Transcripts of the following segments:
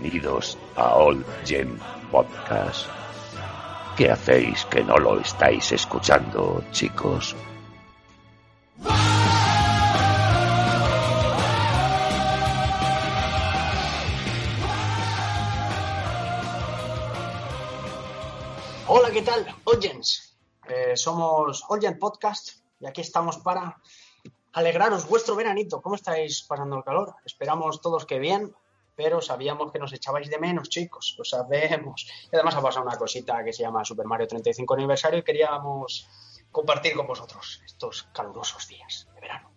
Bienvenidos a All Gen Podcast. ¿Qué hacéis que no lo estáis escuchando, chicos? Hola, ¿qué tal? Oyens. Eh, somos Oyen Podcast y aquí estamos para alegraros vuestro veranito. ¿Cómo estáis pasando el calor? Esperamos todos que bien, pero sabíamos que nos echabais de menos, chicos. Lo sabemos. Y además ha pasado una cosita que se llama Super Mario 35 aniversario y queríamos compartir con vosotros estos calurosos días de verano.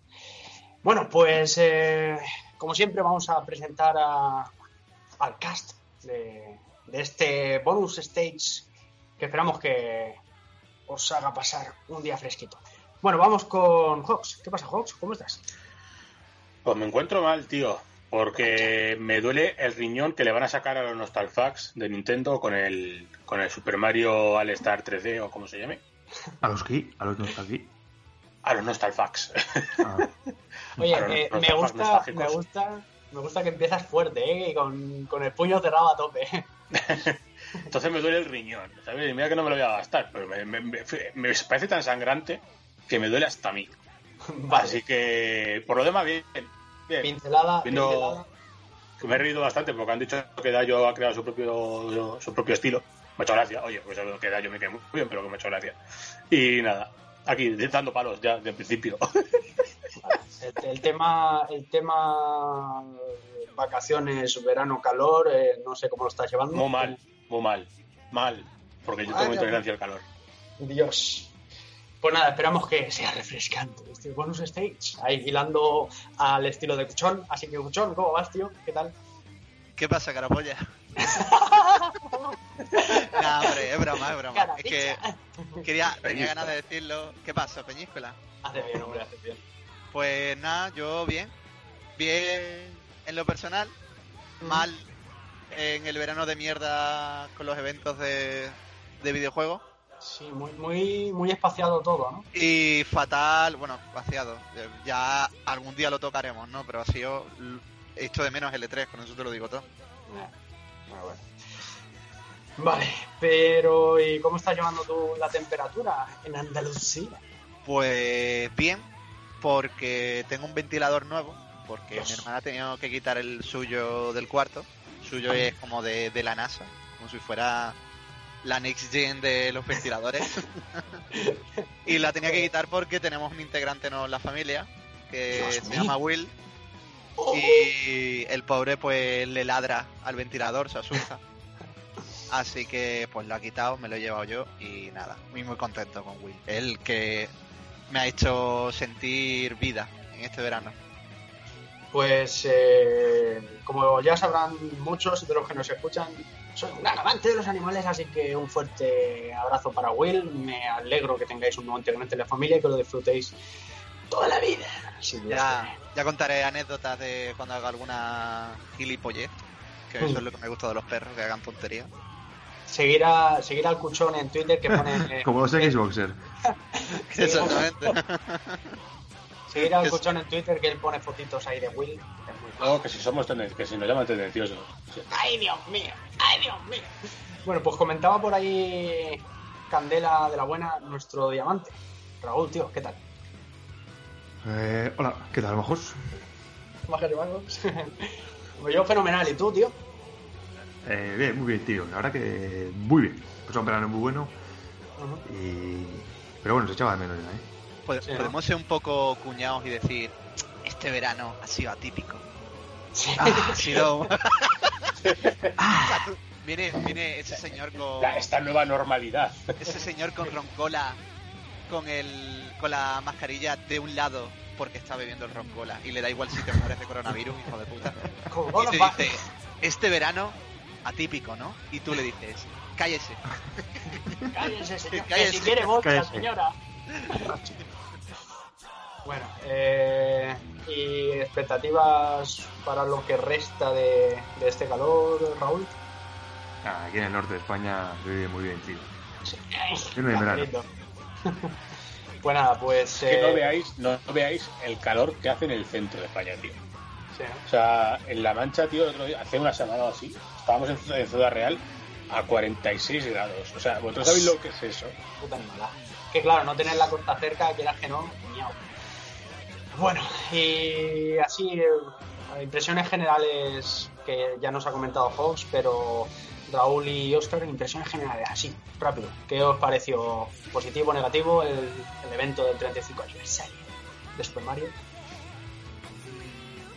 Bueno, pues eh, como siempre vamos a presentar al cast de, de este bonus stage que esperamos que os haga pasar un día fresquito. Bueno, vamos con Hawks. ¿Qué pasa, Hawks? ¿Cómo estás? Pues me encuentro mal, tío. Porque me duele el riñón que le van a sacar a los Nostalfax de Nintendo con el, con el Super Mario All Star 3D o como se llame. ¿A los qué? ¿A los que no está aquí? A los Nostalfax. Ah, Oye, Claro, eh, los me gusta, me gusta, me gusta que empiezas fuerte, ¿eh? Y con, con el puño cerrado a tope. Entonces me duele el riñón. ¿sabes? Y mira que no me lo voy a gastar, pero me, me- me- me parece tan sangrante que me duele hasta a mí. Vale. Así que, por lo demás, bien. Bien. Pincelada, pincelada. Que me he reído bastante porque han dicho que Dayo ha creado su propio, su propio estilo. Me ha hecho gracia. Oye, pues que Dayo me cae muy bien, pero que me ha hecho gracia. Y nada, aquí dando palos ya de principio. El, el tema, el tema eh, vacaciones, verano, calor, eh, no sé cómo lo estás llevando. Muy mal, muy mal, mal. Porque yo Vaya. tengo intolerancia al calor. Dios. Pues nada, esperamos que sea refrescante este bonus stage. Ahí hilando al estilo de Cuchón. Así que, Cuchón, ¿cómo vas, tío? ¿Qué tal? ¿Qué pasa, carapolla? nah, hombre, es broma, es broma. Es que quería, tenía ganas de decirlo. ¿Qué pasa, Peñíscola? Hace bien, hombre, hace bien. Pues nada, yo bien. Bien en lo personal. Mal en el verano de mierda con los eventos de, de videojuegos. Sí, muy, muy, muy espaciado todo, ¿no? Y fatal, bueno. Eh, Ya algún día lo tocaremos, ¿no? Pero ha sido. Esto de menos L3, con eso te lo digo todo. Bueno, bueno. Vale, pero ¿y cómo estás llevando tú la temperatura en Andalucía? Pues bien, porque tengo un ventilador nuevo, porque Dios. mi hermana ha tenido que quitar el suyo del cuarto. El suyo es como de, de la NASA, como si fuera la next gen de los ventiladores. y la tenía que quitar porque tenemos un integrante nuevo en la familia, que Dios se mío. llama Will, Oh, y el pobre pues le ladra al ventilador, se asusta. Así que pues lo ha quitado, me lo he llevado yo y nada, muy muy contento con Will. El que me ha hecho sentir vida en este verano. Pues eh, como ya sabrán muchos de los que nos escuchan, soy un gran amante de los animales, así que un fuerte abrazo para Will. Me alegro que tengáis un nuevo integrante de la familia y que lo disfrutéis toda la vida. Ya, ya contaré anécdotas de cuando haga alguna gilipollez, que eso es lo que me gusta de los perros, que hagan tonterías. Seguir, a, seguir al cuchón en Twitter que pone. eh, Como los Xboxer. Exactamente. Seguir al Es- cuchón en Twitter que él pone fotitos ahí de Will. No, que si somos que si nos llaman tendenciosos. Sí. ¡Ay, Dios mío! ¡Ay, Dios mío! Bueno, pues comentaba por ahí Candela de la Buena, nuestro diamante. Raúl, tío, ¿qué tal? Eh, hola, ¿qué tal, mojos? Bajas de bajos. Pues yo fenomenal, ¿y tú, tío? Eh, bien, muy bien, tío. La verdad que muy bien. Pues un verano muy bueno. Y... Pero bueno, se echaba de menos ya, ¿eh? Pod- Sí, ¿no? Podemos ser un poco cuñados y decir, este verano ha sido atípico. Sí. Ha sido... viene, viene ese señor con... La- esta nueva normalidad. ese señor con roncola con el con la mascarilla de un lado porque está bebiendo el roncola y le da igual si te mueres de coronavirus, hijo de puta. Y te dice, este verano atípico, ¿no? Y tú le dices, cállese. Cállese, señor. que Cállese. si quiere vodka, Cállese. señora. Bueno, eh, y expectativas para lo que resta de, de este calor, Raúl. Ah, aquí en el norte de España se vive muy bien, tío. Yo no hay. Pues nada, pues. Que no eh, veáis, no, no veáis el calor que hace en el centro de España, tío. Sí, O sea, en La Mancha, tío, el otro día, hace una semana o así, estábamos en, en Ciudad Real a 46 grados. O sea, ¿vosotros sabéis lo que es eso? puta animalada. Que claro, no tener la costa cerca, quieras que no, miau. Bueno, y así, eh, impresiones generales que ya nos ha comentado Fox, pero Raúl y Oscar, impresiones generales, así, rápido. ¿Qué os pareció positivo o negativo el, el evento del 35 aniversario de Super Mario?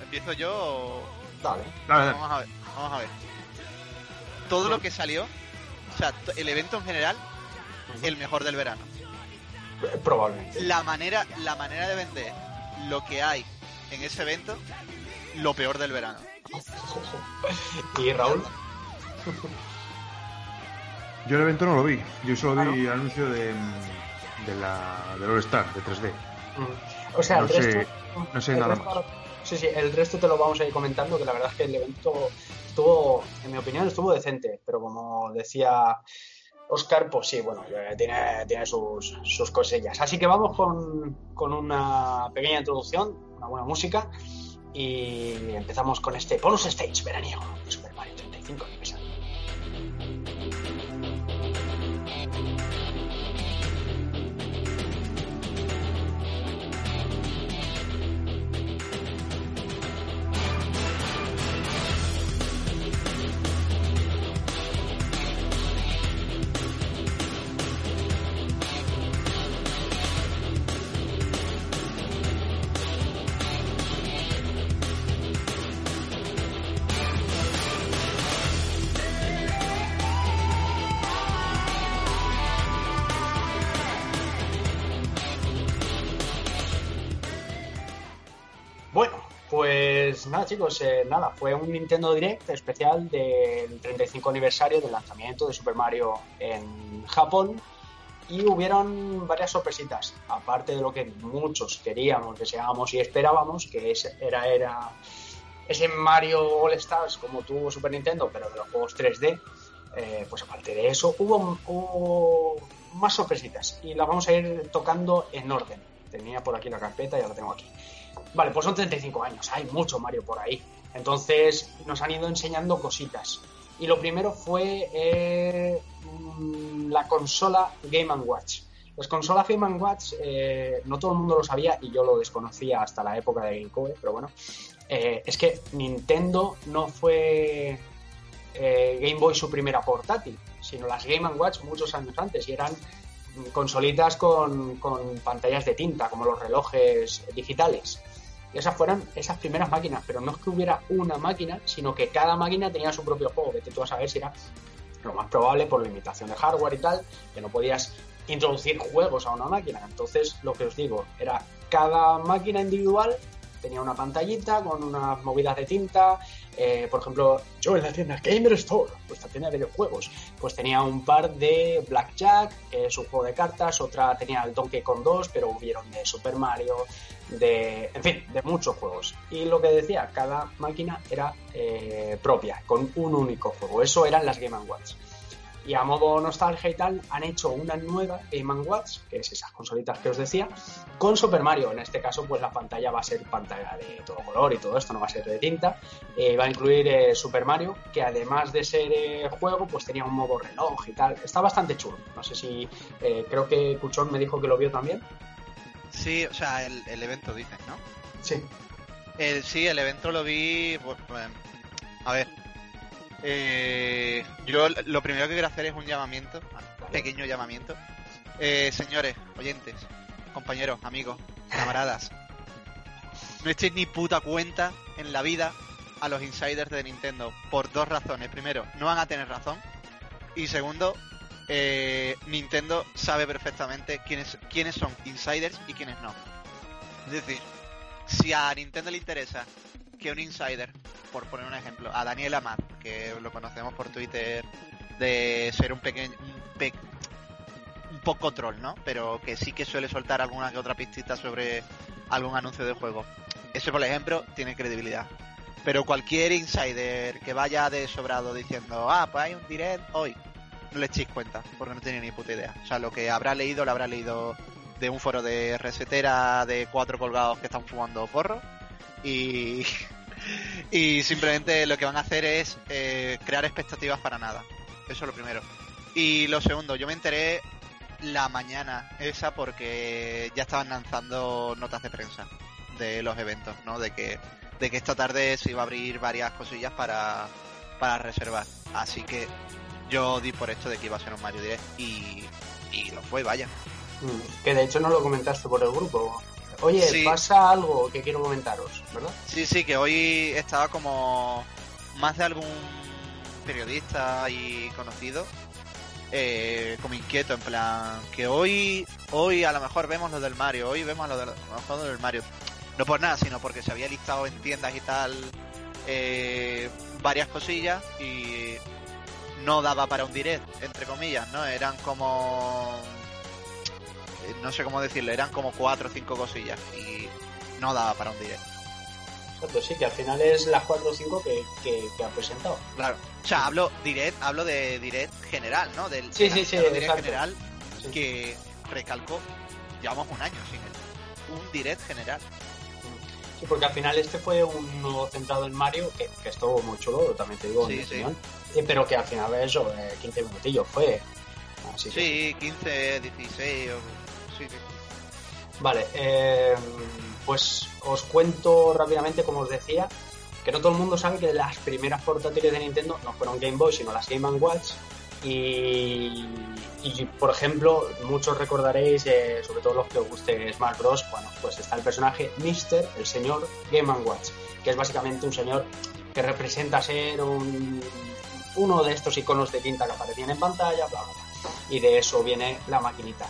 ¿Empiezo yo o...? Dale. Dale, dale. Vamos a ver, vamos a ver. Todo lo que salió, o sea, el evento en general, el mejor del verano. Eh, Probablemente. La manera, la manera de vender lo que hay en ese evento, lo peor del verano. ¿Y Raúl? Yo el evento no lo vi. Yo solo vi el anuncio de, de la, del All Star, de 3D. Mm. O sea, No el sé- resto. no sé el nada resto- Sí, sí, el resto te lo vamos a ir comentando, que la verdad es que el evento estuvo, en mi opinión, estuvo decente, pero como decía Oscar, pues sí, bueno, tiene, tiene sus, sus cosillas. Así que vamos con, con una pequeña introducción, una buena música, y empezamos con este bonus stage veraniego de Super Mario 35 aniversario. Nada chicos, eh, nada, fue un Nintendo Direct especial del 35 aniversario del lanzamiento de Super Mario en Japón y hubieron varias sorpresitas, aparte de lo que muchos queríamos, deseábamos y esperábamos, que ese era, era ese Mario All Stars como tuvo Super Nintendo, pero de los juegos 3D, eh, pues aparte de eso hubo, hubo más sorpresitas y las vamos a ir tocando en orden. Tenía por aquí la carpeta, ya la tengo aquí. Vale, pues son 35 años, hay mucho Mario por ahí. Entonces nos han ido enseñando cositas. Y lo primero fue eh, mm, la consola Game Watch. Las consolas Game Watch, eh, no todo el mundo lo sabía y yo lo desconocía hasta la época de GameCube, pero bueno, eh, es que Nintendo no fue eh, Game Boy su primera portátil, sino las Game Watch muchos años antes y eran consolitas con, con pantallas de tinta, como los relojes digitales. Y esas fueron esas primeras máquinas, pero no es que hubiera una máquina, sino que cada máquina tenía su propio juego. Vete tú a saber si era lo más probable por limitación de hardware y tal, que no podías introducir juegos a una máquina. Entonces, lo que os digo, era cada máquina individual tenía una pantallita con unas movidas de tinta. Eh, por ejemplo, yo en la tienda Gamer Store, nuestra tienda de videojuegos, pues tenía un par de Blackjack, que es un juego de cartas, otra tenía el Donkey Kong 2, pero hubieron de Super Mario, de, en fin, de muchos juegos. Y lo que decía, cada máquina era eh, propia, con un único juego. Eso eran las Game Watch. Y a modo nostalgia y tal, han hecho una nueva Game Watch, que es esas consolitas que os decía, con Super Mario. En este caso, pues la pantalla va a ser pantalla de todo color y todo esto, no va a ser de tinta. Eh, va a incluir eh, Super Mario, que además de ser eh, juego, pues tenía un modo reloj y tal. Está bastante chulo. No sé si, creo que Cuchón me dijo que lo vio también. Sí, o sea, el, el evento dices, ¿no? Sí. El, sí, el evento lo vi. pues, pues, a ver. Eh, yo lo primero que quiero hacer es un llamamiento, pequeño llamamiento. Eh, señores, oyentes, compañeros, amigos, camaradas, no echéis ni puta cuenta en la vida a los insiders de Nintendo por dos razones. Primero, no van a tener razón. Y segundo, eh, Nintendo sabe perfectamente quiénes, quiénes son insiders y quiénes no. Es decir, si a Nintendo le interesa que un insider, por poner un ejemplo, a Daniel Amat, que lo conocemos por Twitter de ser un pequeño un, pe- poco troll, ¿no? Pero que sí que suele soltar alguna que otra pistita sobre algún anuncio de juego. Eso, por ejemplo, tiene credibilidad. Pero cualquier insider que vaya de sobrado diciendo, ah, pues hay un direct hoy, no le echéis cuenta, porque no tiene ni puta idea. O sea, lo que habrá leído, lo habrá leído de un foro de resetera de cuatro colgados que están fumando porro y, y simplemente lo que van a hacer es eh, crear expectativas para nada. Eso es lo primero. Y lo segundo, yo me enteré la mañana esa porque ya estaban lanzando notas de prensa de los eventos, ¿no? De que, de que esta tarde se iba a abrir varias cosillas para, para reservar. Así que yo di por esto de que iba a ser un Mario Direct y, y lo fue, vaya. Mm, Que de hecho no lo comentaste por el grupo. Oye, Sí. pasa algo que quiero comentaros, ¿verdad? Sí, sí, que hoy estaba como más de algún periodista y conocido eh, como inquieto, en plan, que hoy hoy a lo mejor vemos lo del Mario, hoy vemos lo del, a lo mejor lo del Mario. No por nada, sino porque se había listado en tiendas y tal eh, varias cosillas y no daba para un direct, entre comillas, ¿no? Eran como... eh, No sé cómo decirlo, eran como cuatro o cinco cosillas y no daba para un direct. Exacto, sí, que al final es las 4 o 5 que, que, que ha presentado. Claro. O sea, hablo direct, hablo de direct general, ¿no? Del Sí, sí, sí, direct exacto. general Sí. que recalco, llevamos un año sin él. Un direct general. Sí, porque al final este fue uno centrado en Mario, que, que estuvo muy chulo, también te digo, en Sí, mi sí. opinión. Eh, Pero que al final eso, eh, 15 minutillos fue. Así que- Sí, 15, 16 o... Vale, eh, pues os cuento rápidamente, como os decía, que no todo el mundo sabe que las primeras portátiles de Nintendo no fueron Game Boy, sino las Game Watch. Y, y, por ejemplo, muchos recordaréis, eh, sobre todo los que os guste Smash Bros., bueno, pues está el personaje Mister, el señor Game Watch, que es básicamente un señor que representa ser un, uno de estos iconos de tinta que aparecían en pantalla, bla, bla, bla. Y de eso viene la maquinita.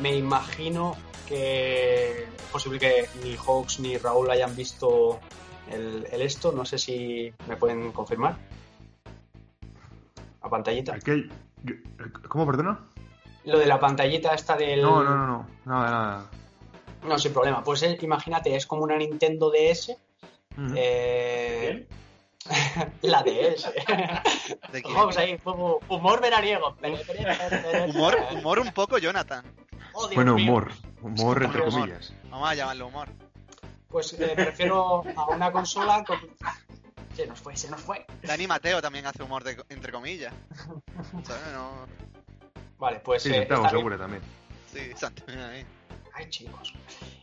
Me imagino que es posible que ni Hawks ni Raúl hayan visto el, el esto, no sé si me pueden confirmar. La pantallita. Aquel- ¿Cómo, perdona? Lo de la pantallita esta del... No, no, no, no. Nada, nada. No, sin problema. Pues imagínate, es como una Nintendo DS. Ujú. eh, la DS. ¿De quién? Vamos ahí, hu- humor veraniego. Humor, humor un poco, Jonathan. Oh, Bueno, humor. Humor entre Humor. comillas. Vamos a llamarlo humor. Pues eh, me refiero a una consola con... Se nos fue, se nos fue. Dani Mateo también hace humor de, entre comillas. ¿Sabes? No... Vale, pues... Sí, eh, Santiago esta- Segura también. Sí, Santi, ahí. Ay, chicos.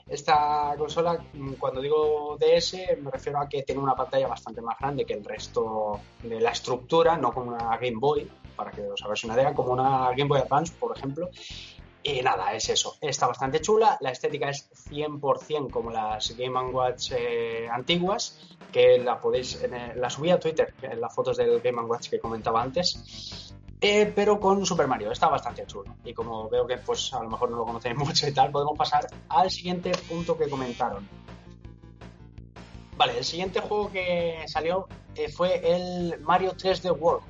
Esta consola, mm, cuando digo DS, me refiero a que tiene una pantalla bastante más grande que el resto de la estructura, no como una Game Boy, para que os hagáis una idea, como una Game Boy Advance, por ejemplo. Y nada, es eso. Está bastante chula. La estética es 100% como las Game Watch eh, antiguas, que la podéis. el- la subí a Twitter, en las fotos del Game Watch que comentaba antes. Eh, pero con Super Mario, está bastante chulo. Y como veo que pues a lo mejor no lo conocéis mucho y tal, podemos pasar al siguiente punto que comentaron. Vale, el siguiente juego que salió eh, fue el Mario 3D World,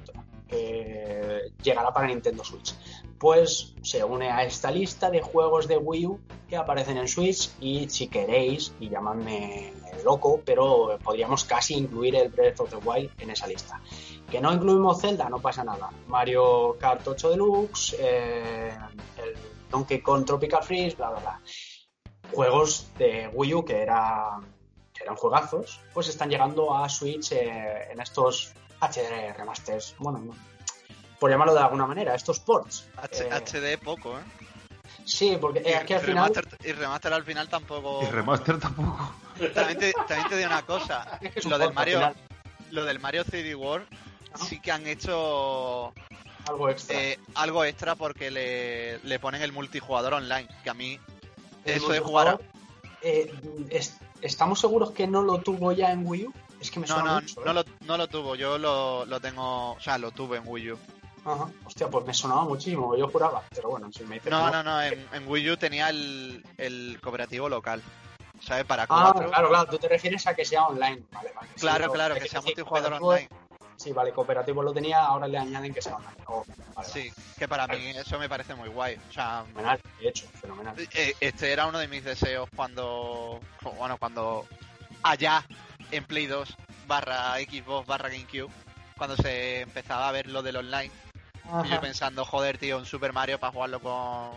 que llegará para Nintendo Switch. Pues se une a esta lista de juegos de Wii U que aparecen en Switch y si queréis, y llamadme loco, pero podríamos casi incluir el Breath of the Wild en esa lista. Que no incluimos Zelda, no pasa nada. Mario Kart 8 Deluxe, eh, el Donkey Kong Tropical Freeze, bla bla bla. Juegos de Wii U que, era, que eran juegazos, pues están llegando a Switch eh, en estos HD remasters. Bueno, no, por llamarlo de alguna manera, estos ports. H- Eh, HD poco, ¿eh? Sí, porque Y, es que al final. remaster, y remaster al final tampoco. Y remaster tampoco. También te, también te digo una cosa. Es que es un Lo del Mario, lo del Mario 3D World Ajá. sí que han hecho algo extra. eh, algo extra porque le, le ponen el multijugador online. Que a mí El eso de jugar. a- eh, es- ¿Estamos seguros que no lo tuvo ya en Wii U? Es que me No, suena no, mucho, no ¿eh? lo, no lo tuvo. Yo lo, lo tengo. O sea, lo tuve en Wii U. Ajá. Hostia, pues me sonaba muchísimo, yo juraba. Pero bueno, si me dices No, no, no. En, en Wii U tenía el, el cooperativo local. ¿Sabes? Para Ah, cuatro. claro, claro, tú te refieres a que sea online. Vale, vale. Claro, claro, que sea sí, multijugador online. Sí, vale, cooperativo lo tenía, ahora le añaden que sea online. Oh, vale, vale. Sí, que para mí eso me parece muy guay. O sea, Fenomenal, de hecho, fenomenal. eh, este era uno de mis deseos cuando. Bueno, cuando. Allá, en Play 2, barra Xbox, barra GameCube, cuando se empezaba a ver lo del online. Y yo pensando, joder, tío, un Super Mario para jugarlo con.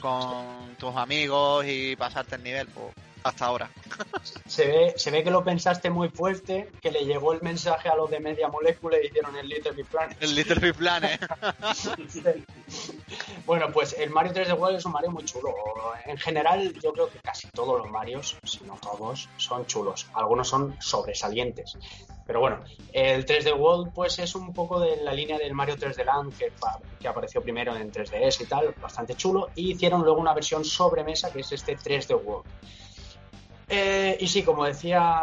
con tus amigos y pasarte el nivel. Pues, hasta ahora. Se ve, se ve que lo pensaste muy fuerte, que le llegó el mensaje a los de Media Molecule y hicieron el Little Big Planet. El Little Big Planet. Bueno, pues el Mario 3D World es un Mario muy chulo. En general, yo creo que casi todos los Marios, si no todos, son chulos. Algunos son sobresalientes. Pero bueno, el 3D World pues es un poco de la línea del Mario 3D Land que, pa- que apareció primero en 3DS y tal, bastante chulo. Y hicieron luego una versión sobremesa que es este 3D World. Eh, y sí, como decía,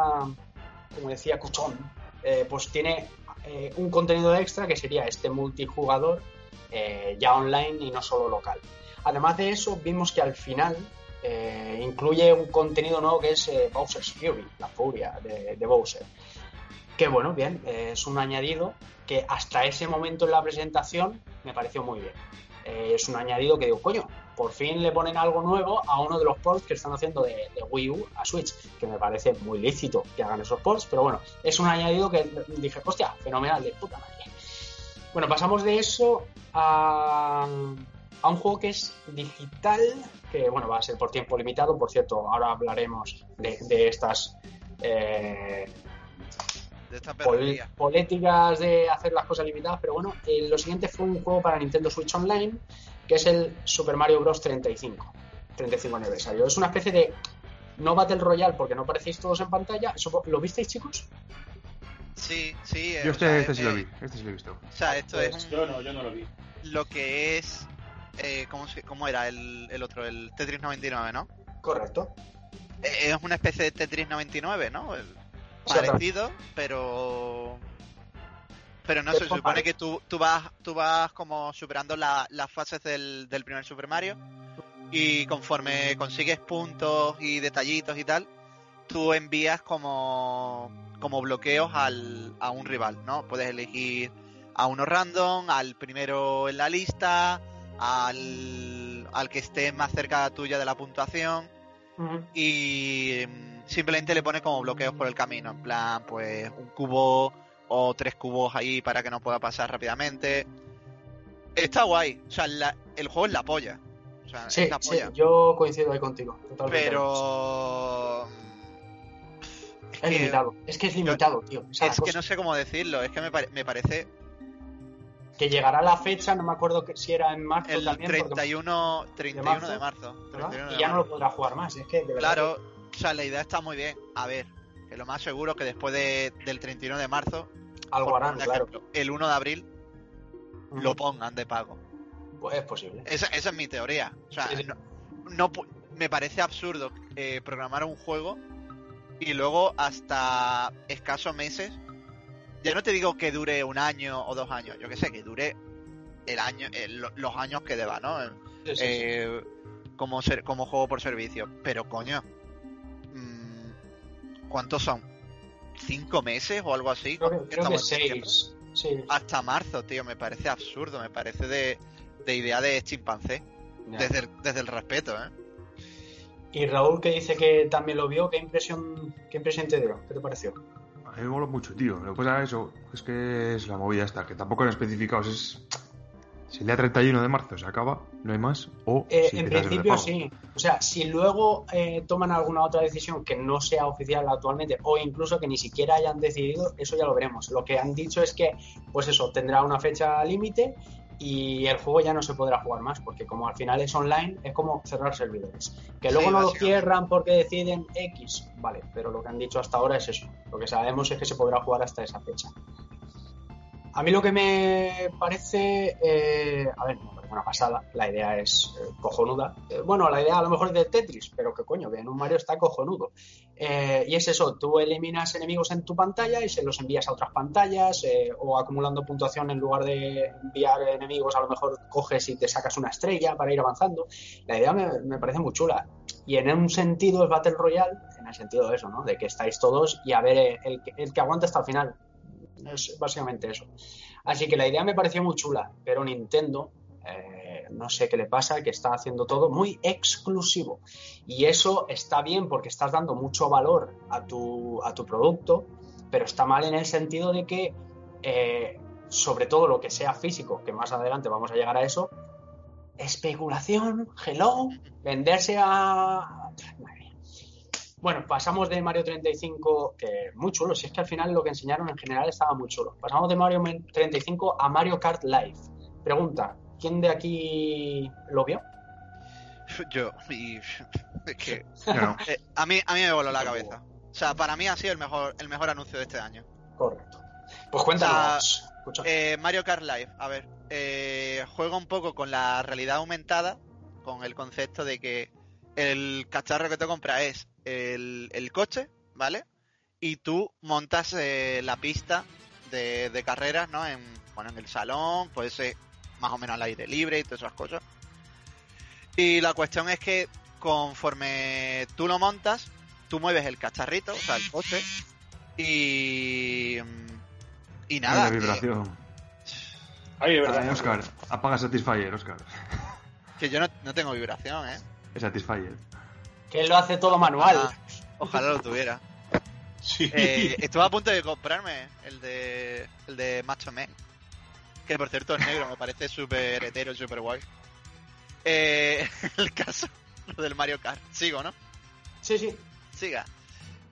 como decía Cuchón, eh, pues tiene eh, un contenido extra que sería este multijugador ya online y no solo local. Además de eso, vimos que al final incluye un contenido nuevo que es Bowser's Fury, la furia de Bowser. Que bueno, bien, eh, es un añadido que hasta ese momento en la presentación me pareció muy bien. Eh, es un añadido que digo, coño, por fin le ponen algo nuevo a uno de los ports que están haciendo de, Wii U a Switch, que me parece muy lícito que hagan esos ports, pero bueno, es un añadido que dije, hostia, fenomenal, de puta madre. Bueno, pasamos de eso a, a un juego que es digital, que bueno, va a ser por tiempo limitado, por cierto, ahora hablaremos de, de estas eh, De esta pol- perrería. políticas de hacer las cosas limitadas, pero bueno, eh, lo siguiente fue un juego para Nintendo Switch Online, que es el Super Mario Bros. 35, 35 aniversario. Es una especie de no Battle Royale porque no parecéis todos en pantalla. Eso- ¿Lo visteis, chicos? Sí, sí. eh, Yo sea, este, este sí eh, lo vi, este sí lo he visto. O sea, esto Pues es un- yo no, yo no lo vi. lo que es. Eh, ¿cómo, se- cómo era el, el otro? El Tetris 99, ¿no? Correcto. Eh, es una especie de Tetris 99, ¿no? El- parecido, pero. Pero no se supone que tú, tú vas tú vas como superando la- las fases del, del primer Super Mario y conforme consigues puntos y detallitos y tal, tú envías como, como bloqueos al, a un rival, ¿no? Puedes elegir a uno random, al primero en la lista, al, al que esté más cerca tuya de la puntuación y simplemente le pone como bloqueos por el camino, en plan, pues un cubo o tres cubos ahí para que no pueda pasar rápidamente. Está guay, o sea, la- el juego es la polla. O sea, Sí, es la sí, yo coincido ahí contigo. Totalmente. Pero. Es que- limitado. Es que es limitado, tío. Es que cosa. no sé cómo decirlo, es que me, pare- me parece Que llegará la fecha, no me acuerdo que, si era en marzo el también. porque- 31, 31 de marzo. ¿verdad? 31 de Y ya no marzo. lo podrá jugar más. Es que, de verdad, Claro, sea, la idea está muy bien. A ver, que lo más seguro que después de- del 31 de marzo, algo harán, claro. el 1 de abril lo pongan de pago. Pues es posible. Esa, esa es mi teoría. O sea, Sí, sí. no, no me parece absurdo eh, programar un juego y luego hasta escasos meses, ya no te digo que dure un año o dos años, yo que sé, que dure el año, el- lo- los años que deba, ¿no? Sí. Eh, como ser, como juego por servicio. Pero coño, ¿cuántos son? ¿Cinco meses o algo así? creo que, creo que Estamos en septiembre. seis. Sí. Hasta marzo, tío, me parece absurdo, me parece de, de idea de chimpancé. Desde el, desde el respeto, ¿eh? Y Raúl que dice que también lo vio, ¿qué impresión, qué impresión te dio? ¿Qué te pareció? A mí me mola mucho, tío. Lo que pasa es eso, es que es la movida esta, que tampoco han especificado es. Si el día 31 de marzo se acaba, no hay más, o Eh, si en principio sí. O sea, si luego eh, toman alguna otra decisión que no sea oficial actualmente o incluso que ni siquiera hayan decidido, eso ya lo veremos. Lo que han dicho es que, pues eso, tendrá una fecha límite y el juego ya no se podrá jugar más, porque como al final es online, es como cerrar servidores. Que luego Sí, no lo cierran porque deciden X, vale, pero lo que han dicho hasta ahora es eso. Lo que sabemos es que se podrá jugar hasta esa fecha. A mí lo que me parece, eh, a ver, una pasada, la idea es eh, cojonuda. Eh, bueno, la idea a lo mejor es de Tetris, pero que coño, que en un Mario está cojonudo. Y es eso, tú eliminas enemigos en tu pantalla y se los envías a otras pantallas o acumulando puntuación en lugar de enviar enemigos, a lo mejor coges y te sacas una estrella para ir avanzando. La idea me, parece muy chula. Y en un sentido es Battle Royale, en el sentido de eso, ¿no? De que estáis todos y a ver el, que- el que aguanta hasta el final. Es básicamente eso. Así que la idea me pareció muy chula, pero Nintendo, eh, no sé qué le pasa, que está haciendo todo muy exclusivo. Y eso está bien porque estás dando mucho valor a tu, a tu producto, pero está mal en el sentido de que, eh, sobre todo lo que sea físico, que más adelante vamos a llegar a eso, especulación, hello, venderse a... Bueno, pasamos de Mario 35, que muy chulo, si es que al final lo que enseñaron en general estaba muy chulo. Pasamos de Mario 35 a Mario Kart Live. Pregunta, ¿quién de aquí lo vio? Yo, y es que no. eh, a mí a mí me voló la cabeza. O sea, para mí ha sido el mejor el mejor anuncio de este año. Correcto. Pues cuéntanos. Eh, Mario Kart Live, a ver, eh, juega un poco con la realidad aumentada, con el concepto de que el cacharro que te compras es el, el coche, ¿vale? Y tú montas eh, la pista de, de carreras, ¿no? En, bueno, en el salón, puede ser más o menos al aire libre y todas esas cosas. Y la cuestión es que conforme tú lo montas, tú mueves el cacharrito, o sea, el coche, y... Y nada. Ay, la eh, vibración. Ay, de Ay, verdad. Oscar, apaga Satisfyer, Oscar. Que yo no, no tengo vibración, ¿eh? Es Satisfyer. Que él lo hace todo manual. Ojalá, ojalá lo tuviera. Sí. Eh, estuve a punto de comprarme el de el de Macho Man. Que por cierto es negro, me parece súper hetero, súper guay. Eh, el caso lo del Mario Kart. Sigo, ¿no? Sí, sí. Siga.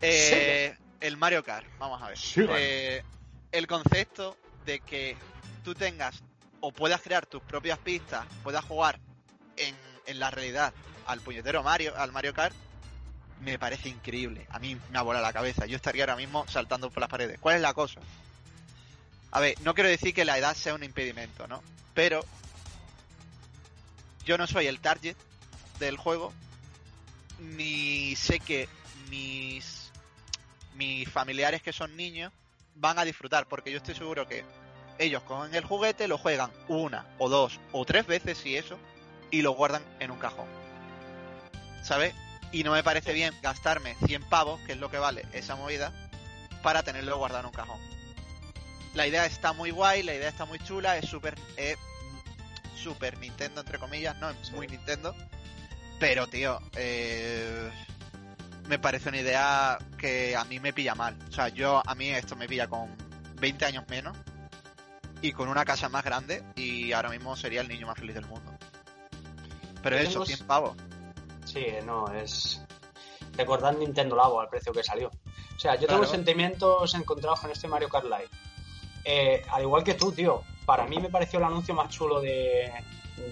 Eh, el Mario Kart, vamos a ver. Eh, el concepto de que tú tengas o puedas crear tus propias pistas, puedas jugar en, en la realidad al puñetero Mario, al Mario Kart, me parece increíble. A mí me ha volado la cabeza. Yo estaría ahora mismo saltando por las paredes. ¿Cuál es la cosa? A ver, no quiero decir que la edad sea un impedimento, ¿no? Pero yo no soy el target del juego, ni sé que mis mis familiares que son niños van a disfrutar, porque yo estoy seguro que ellos cogen el juguete, lo juegan una o dos o tres veces si eso, y lo guardan en un cajón. ¿Sabes? Y no me parece bien gastarme 100 pavos, que es lo que vale esa movida, para tenerlo guardado en un cajón. La idea está muy guay, la idea está muy chula, es super, es super Nintendo entre comillas, no es muy Nintendo. Pero tío, eh, me parece una idea que a mí me pilla mal. O sea, yo a mí esto me pilla con 20 años menos y con una casa más grande y ahora mismo sería el niño más feliz del mundo. Pero eso, Tenemos- 100 pavos. Sí, no, es. Recordad Nintendo Labo al precio que salió. O sea, yo tengo sentimientos encontrados con este Mario Kart Live. Eh, al igual que tú, tío, para mí me pareció el anuncio más chulo de,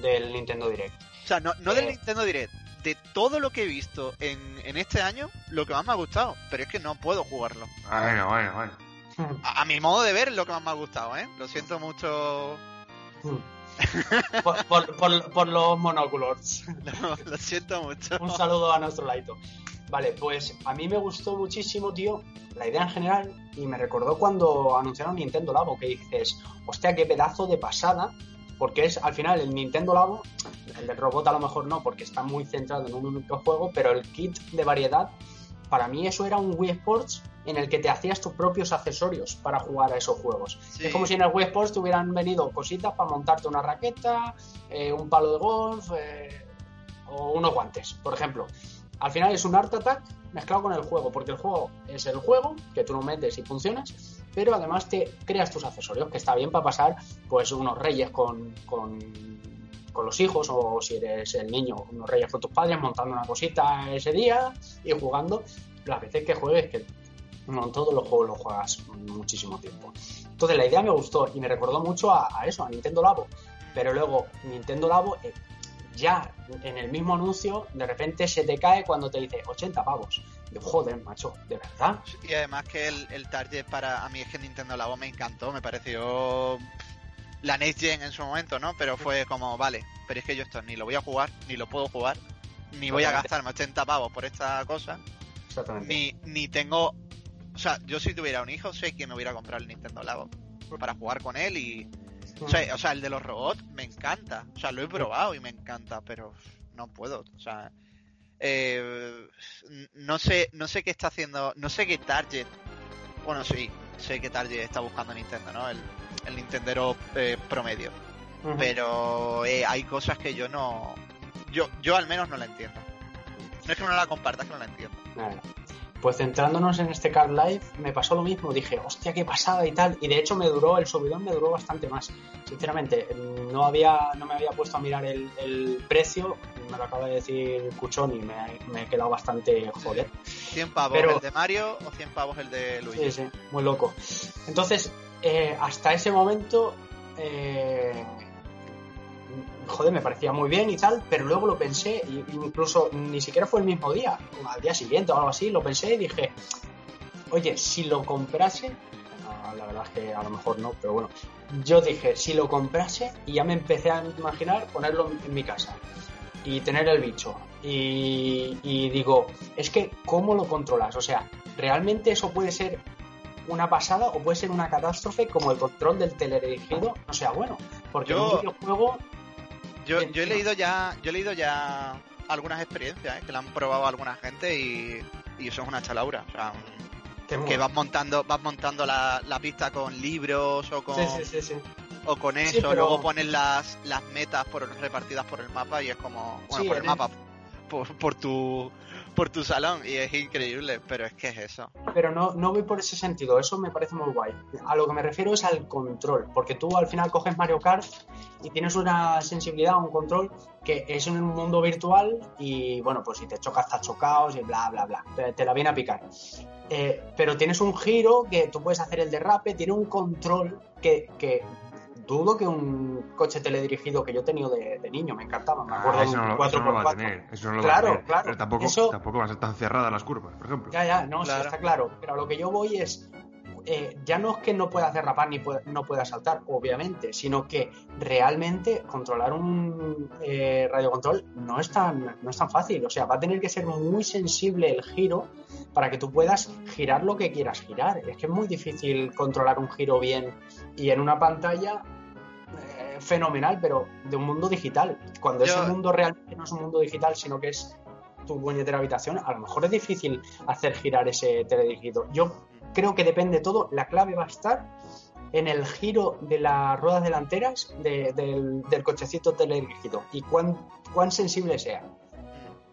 del Nintendo Direct. O sea, no, no del Eh. Nintendo Direct, de todo lo que he visto en, en este año, lo que más me ha gustado. Pero es que no puedo jugarlo. Bueno, bueno, bueno. A, a mi modo de ver, es lo que más me ha gustado, ¿eh? Lo siento mucho. Por, por- por- por los monóculos. Lo, lo siento mucho. Un saludo a nuestro Laito. Vale, pues a mí me gustó muchísimo, tío, la idea en general y me recordó cuando anunciaron Nintendo Labo, que dices, hostia, qué pedazo de pasada, porque es al final el Nintendo Labo, el del robot a lo mejor no, porque está muy centrado en un único juego, pero el kit de variedad, para mí eso era un Wii Sports en el que te hacías tus propios accesorios para jugar a esos juegos. Sí. Es como si en el Wii Sports te hubieran venido cositas para montarte una raqueta, eh, un palo de golf eh, o unos guantes, por ejemplo. Al final es un Art Attack mezclado con el juego, porque el juego es el juego, que tú lo metes y funcionas, pero además te creas tus accesorios, que está bien para pasar pues unos reyes con, con, con los hijos, o si eres el niño, unos reyes con tus padres, montando una cosita ese día y jugando las veces que juegues, que no todos los juegos los juegas muchísimo tiempo. Entonces la idea me gustó y me recordó mucho a, a eso, a Nintendo Labo. Pero luego Nintendo Labo eh, ya en el mismo anuncio de repente se te cae cuando te dice 80 pavos. Yo, joder, macho, ¿de verdad? Y además que el, el target para a mí es que Nintendo Labo me encantó, me pareció la Next Gen en su momento, ¿no? Pero fue como, vale, pero es que yo esto ni lo voy a jugar, ni lo puedo jugar, ni voy a gastarme 80 pavos por esta cosa, Exactamente. ni, ni tengo... O sea, yo si tuviera un hijo sé que me hubiera comprado el Nintendo Labo para jugar con él y... O sea, o sea, el de los robots me encanta. O sea, lo he probado y me encanta, pero no puedo. O sea, eh, no sé, no sé qué está haciendo, no sé qué target. Bueno, sí, sé qué target está buscando Nintendo, ¿no? El, el Nintendero eh, promedio. Pero eh, hay cosas que yo no, yo, yo al menos no la entiendo. No es que no la comparta, es que no la entiendo. Pues centrándonos en este Card Live, me pasó lo mismo. Dije, hostia, qué pasada y tal. Y de hecho me duró, el subidón me duró bastante más. Sinceramente, no había, no me había puesto a mirar el, el precio. Me lo acaba de decir Cuchón y me, me he quedado bastante joder. 100 pavos Pero- el de Mario o 100 pavos el de Luigi. Sí, sí, muy loco. Entonces, eh, hasta ese momento, eh, joder, me parecía muy bien y tal, pero luego lo pensé, incluso ni siquiera fue el mismo día, al día siguiente o algo así, lo pensé y dije, oye, si lo comprase, la verdad es que a lo mejor no, pero bueno, yo dije, si lo comprase y ya me empecé a imaginar ponerlo en mi casa y tener el bicho. Y digo, es que, ¿cómo lo controlas? O sea, ¿realmente eso puede ser una pasada o puede ser una catástrofe como el control del teledirigido no sea bueno? Porque en Yo- un videojuego, Yo, yo he leído ya, yo he leído ya algunas experiencias ¿eh? que la han probado alguna gente y, y eso es una chalaura. O sea, que, que vas montando, vas montando la, la pista con libros o con, Sí, sí, sí, sí. o con eso, pero- luego pones las, las metas por, repartidas por el mapa y es como, bueno, por el en mapa, por, por tu por tu salón y es increíble, pero es que es eso. Pero no, no voy por ese sentido, eso me parece muy guay. A lo que me refiero es al control, porque tú al final coges Mario Kart y tienes una sensibilidad, un control que es en un mundo virtual y bueno, pues si te chocas, estás chocados y bla, bla, bla, te, la viene a picar. Eh, pero tienes un giro que tú puedes hacer el derrape, tiene un control que dudo que un coche teledirigido que yo he tenido de, de niño, me encantaba, me acuerdo Ah, de eso, un no, eso no lo va a 4x4. tener. Eso no lo Claro, va a tener. claro, Pero tampoco, eso- tampoco van a ser tan cerradas las curvas, por ejemplo. Ya, ya, no, sí, está claro. Pero a lo que yo voy es, eh, ya no es que no pueda derrapar ni pueda- no pueda saltar, obviamente, sino que realmente controlar un eh, radiocontrol no es, tan, no es tan fácil. O sea, va a tener que ser muy sensible el giro para que tú puedas girar lo que quieras girar. Es que es muy difícil controlar un giro bien y en una pantalla fenomenal, pero de un mundo digital. Cuando Yo- ese mundo realmente no es un mundo digital, sino que es tu puñetera habitación, a lo mejor es difícil hacer girar ese teledirigido. Yo creo que depende todo, la clave va a estar en el giro de las ruedas delanteras de- del, del cochecito teledirigido y cuán, cuán sensible sea.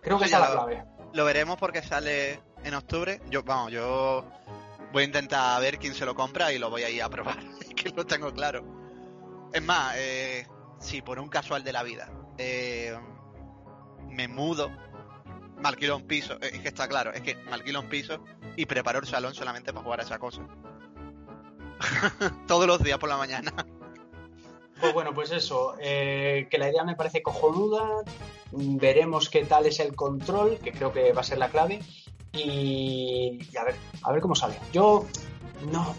Creo que esa es la clave. Lo veremos porque sale en octubre. Yo, vamos, yo voy a intentar ver quién se lo compra y lo voy a ir a probar, que lo tengo claro. Es más, eh, si por un casual de la vida eh, me mudo, me alquilo un piso, eh, es que está claro, es que me alquilo un piso y preparo el salón solamente para jugar a esa cosa. Todos los días por la mañana. Pues bueno, pues eso, eh, que la idea me parece cojonuda, veremos qué tal es el control, que creo que va a ser la clave, y, y a ver, a ver cómo sale. Yo no,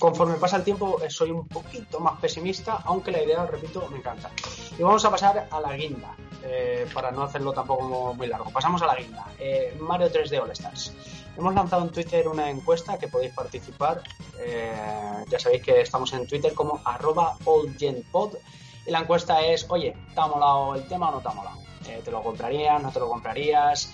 conforme pasa el tiempo eh, soy un poquito más pesimista, aunque la idea, repito, me encanta. Y vamos a pasar a la guinda, eh, para no hacerlo tampoco muy largo. Pasamos a la guinda. Eh, Mario 3D All Stars. Hemos lanzado en Twitter una encuesta que podéis participar. Eh, ya sabéis que estamos en Twitter como arroba allgenpod. Y la encuesta es, oye, ¿te ha molado el tema o no te ha molado? Eh, ¿Te lo comprarías? ¿No te lo comprarías?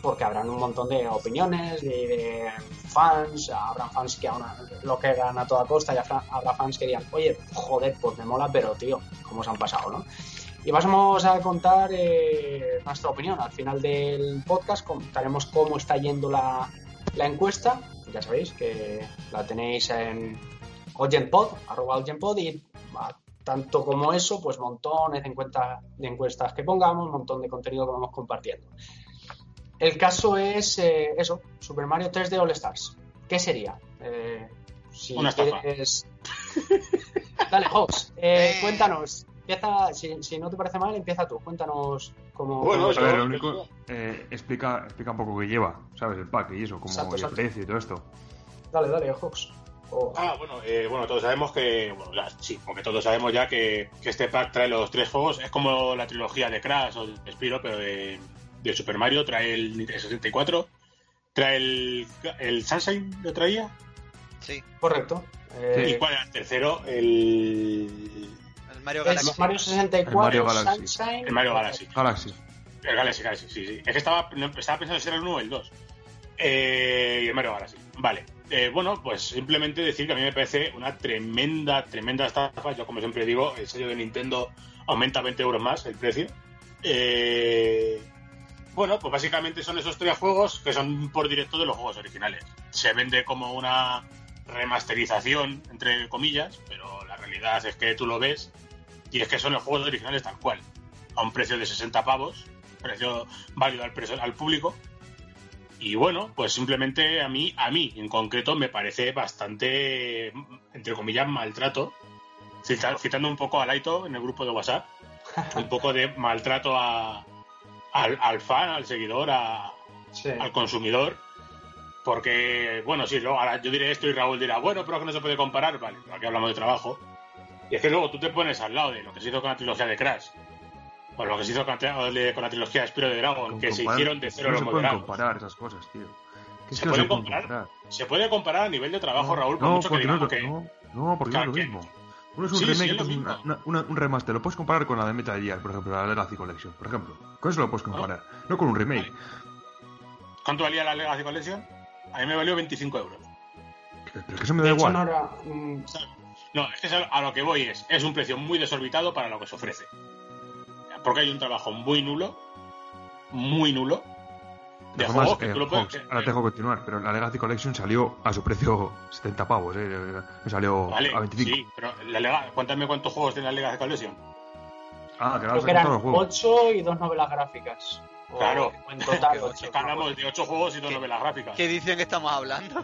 Porque habrán un montón de opiniones, de fans, habrán fans que aún lo quedan a toda costa y habrá fans que digan, oye, joder, pues me mola, pero tío, ¿cómo se han pasado, no? Y vamos a contar eh, nuestra opinión. Al final del podcast contaremos cómo está yendo la, la encuesta. Ya sabéis que la tenéis en OgenPod, arroba OgenPod, y tanto como eso, pues montones de, encuesta- de encuestas que pongamos, un montón de contenido que vamos compartiendo. El caso es eh, eso, Super Mario 3D All Stars. ¿Qué sería? Eh, si Una estafa. quieres- Dale, Hobbs, eh, Eh. cuéntanos. Empieza, si, si no te parece mal, empieza tú. Cuéntanos cómo. Bueno, cómo- eso- A ver, lo único, eh, explica, explica un poco qué lleva, ¿sabes? El pack y eso, como Exacto, el exacto. precio y todo esto. Dale, dale, Hobbs. Ah, bueno, eh, bueno, todos sabemos que, bueno, ya, sí, porque todos sabemos ya que, que este pack trae los tres juegos, es como la trilogía de Crash o de Spyro, pero de, de Super Mario, trae el Nintendo 64, trae el, el Sunshine, ¿lo traía? Sí, Correcto. Eh, ¿Y cuál era el tercero? El, el Mario Galaxy. Mario 64, El Mario Galaxy. Sunshine. el Mario Galaxy. Galaxy. El Galaxy, Galaxy, sí, sí. Es que estaba, estaba pensando si era el 1 o el 2. Eh, y el Mario Galaxy. Vale. Eh, bueno, pues simplemente decir que a mí me parece una tremenda, tremenda estafa. Yo, como siempre digo, el sello de Nintendo aumenta 20 euros más el precio. Eh, Bueno, pues básicamente son esos tres juegos que son por directo de los juegos originales. Se vende como una remasterización, entre comillas, pero la realidad es que tú lo ves y es que son los juegos originales tal cual, a un precio de 60 pavos, precio válido al, precio, al público. Y bueno, pues simplemente a mí, a mí en concreto, me parece bastante, entre comillas, maltrato. Cita- Citando un poco a Laito en el grupo de WhatsApp, un poco de maltrato a, al, al fan, al seguidor, a, Sí. al consumidor. Porque, bueno, sí, luego, ahora yo diré esto y Raúl dirá, bueno, pero que no se puede comparar. Vale, aquí hablamos de trabajo. Y es que luego tú te pones al lado de lo que se hizo con la trilogía de Crash, o lo que se hizo con la, de- con la trilogía de Spiro de Dragon, que se Comparar- hicieron de cero no los se pueden moderados. comparar esas cosas, tío. Que es ¿Se que no pueden pueden comparar? Se puede comparar a nivel de trabajo, Raúl, por no, mucho que no, digamos es que. no, no, porque no es lo que- mismo. Uno es un Sí, remake, es una- una- un remaster. Lo puedes comparar con la de Metal Gear, por ejemplo, la Legacy Collection, por ejemplo. Con eso lo puedes comparar. No con un remake. Vale. ¿Cuánto valía la Legacy Collection? A mí me valió 25 euros. Pero es que eso me De da hecho, igual. no era, mm, No, es que es a a lo que voy es, es un precio muy desorbitado para lo que se ofrece. Porque hay un trabajo muy nulo, muy nulo, de juego que eh, tú lo puedes... Fox, ahora te dejo continuar, pero la Legacy Collection salió a su precio 70 pavos, ¿eh? No salió Vale, a 25. sí, pero la Lega- cuéntame cuántos juegos tiene la Legacy Collection. Ah, que creo que eran los juegos. 8 y dos novelas gráficas. Claro. En total, Que 8. Es que hablamos de 8 juegos y dos novelas gráficas. ¿Qué edición estamos hablando?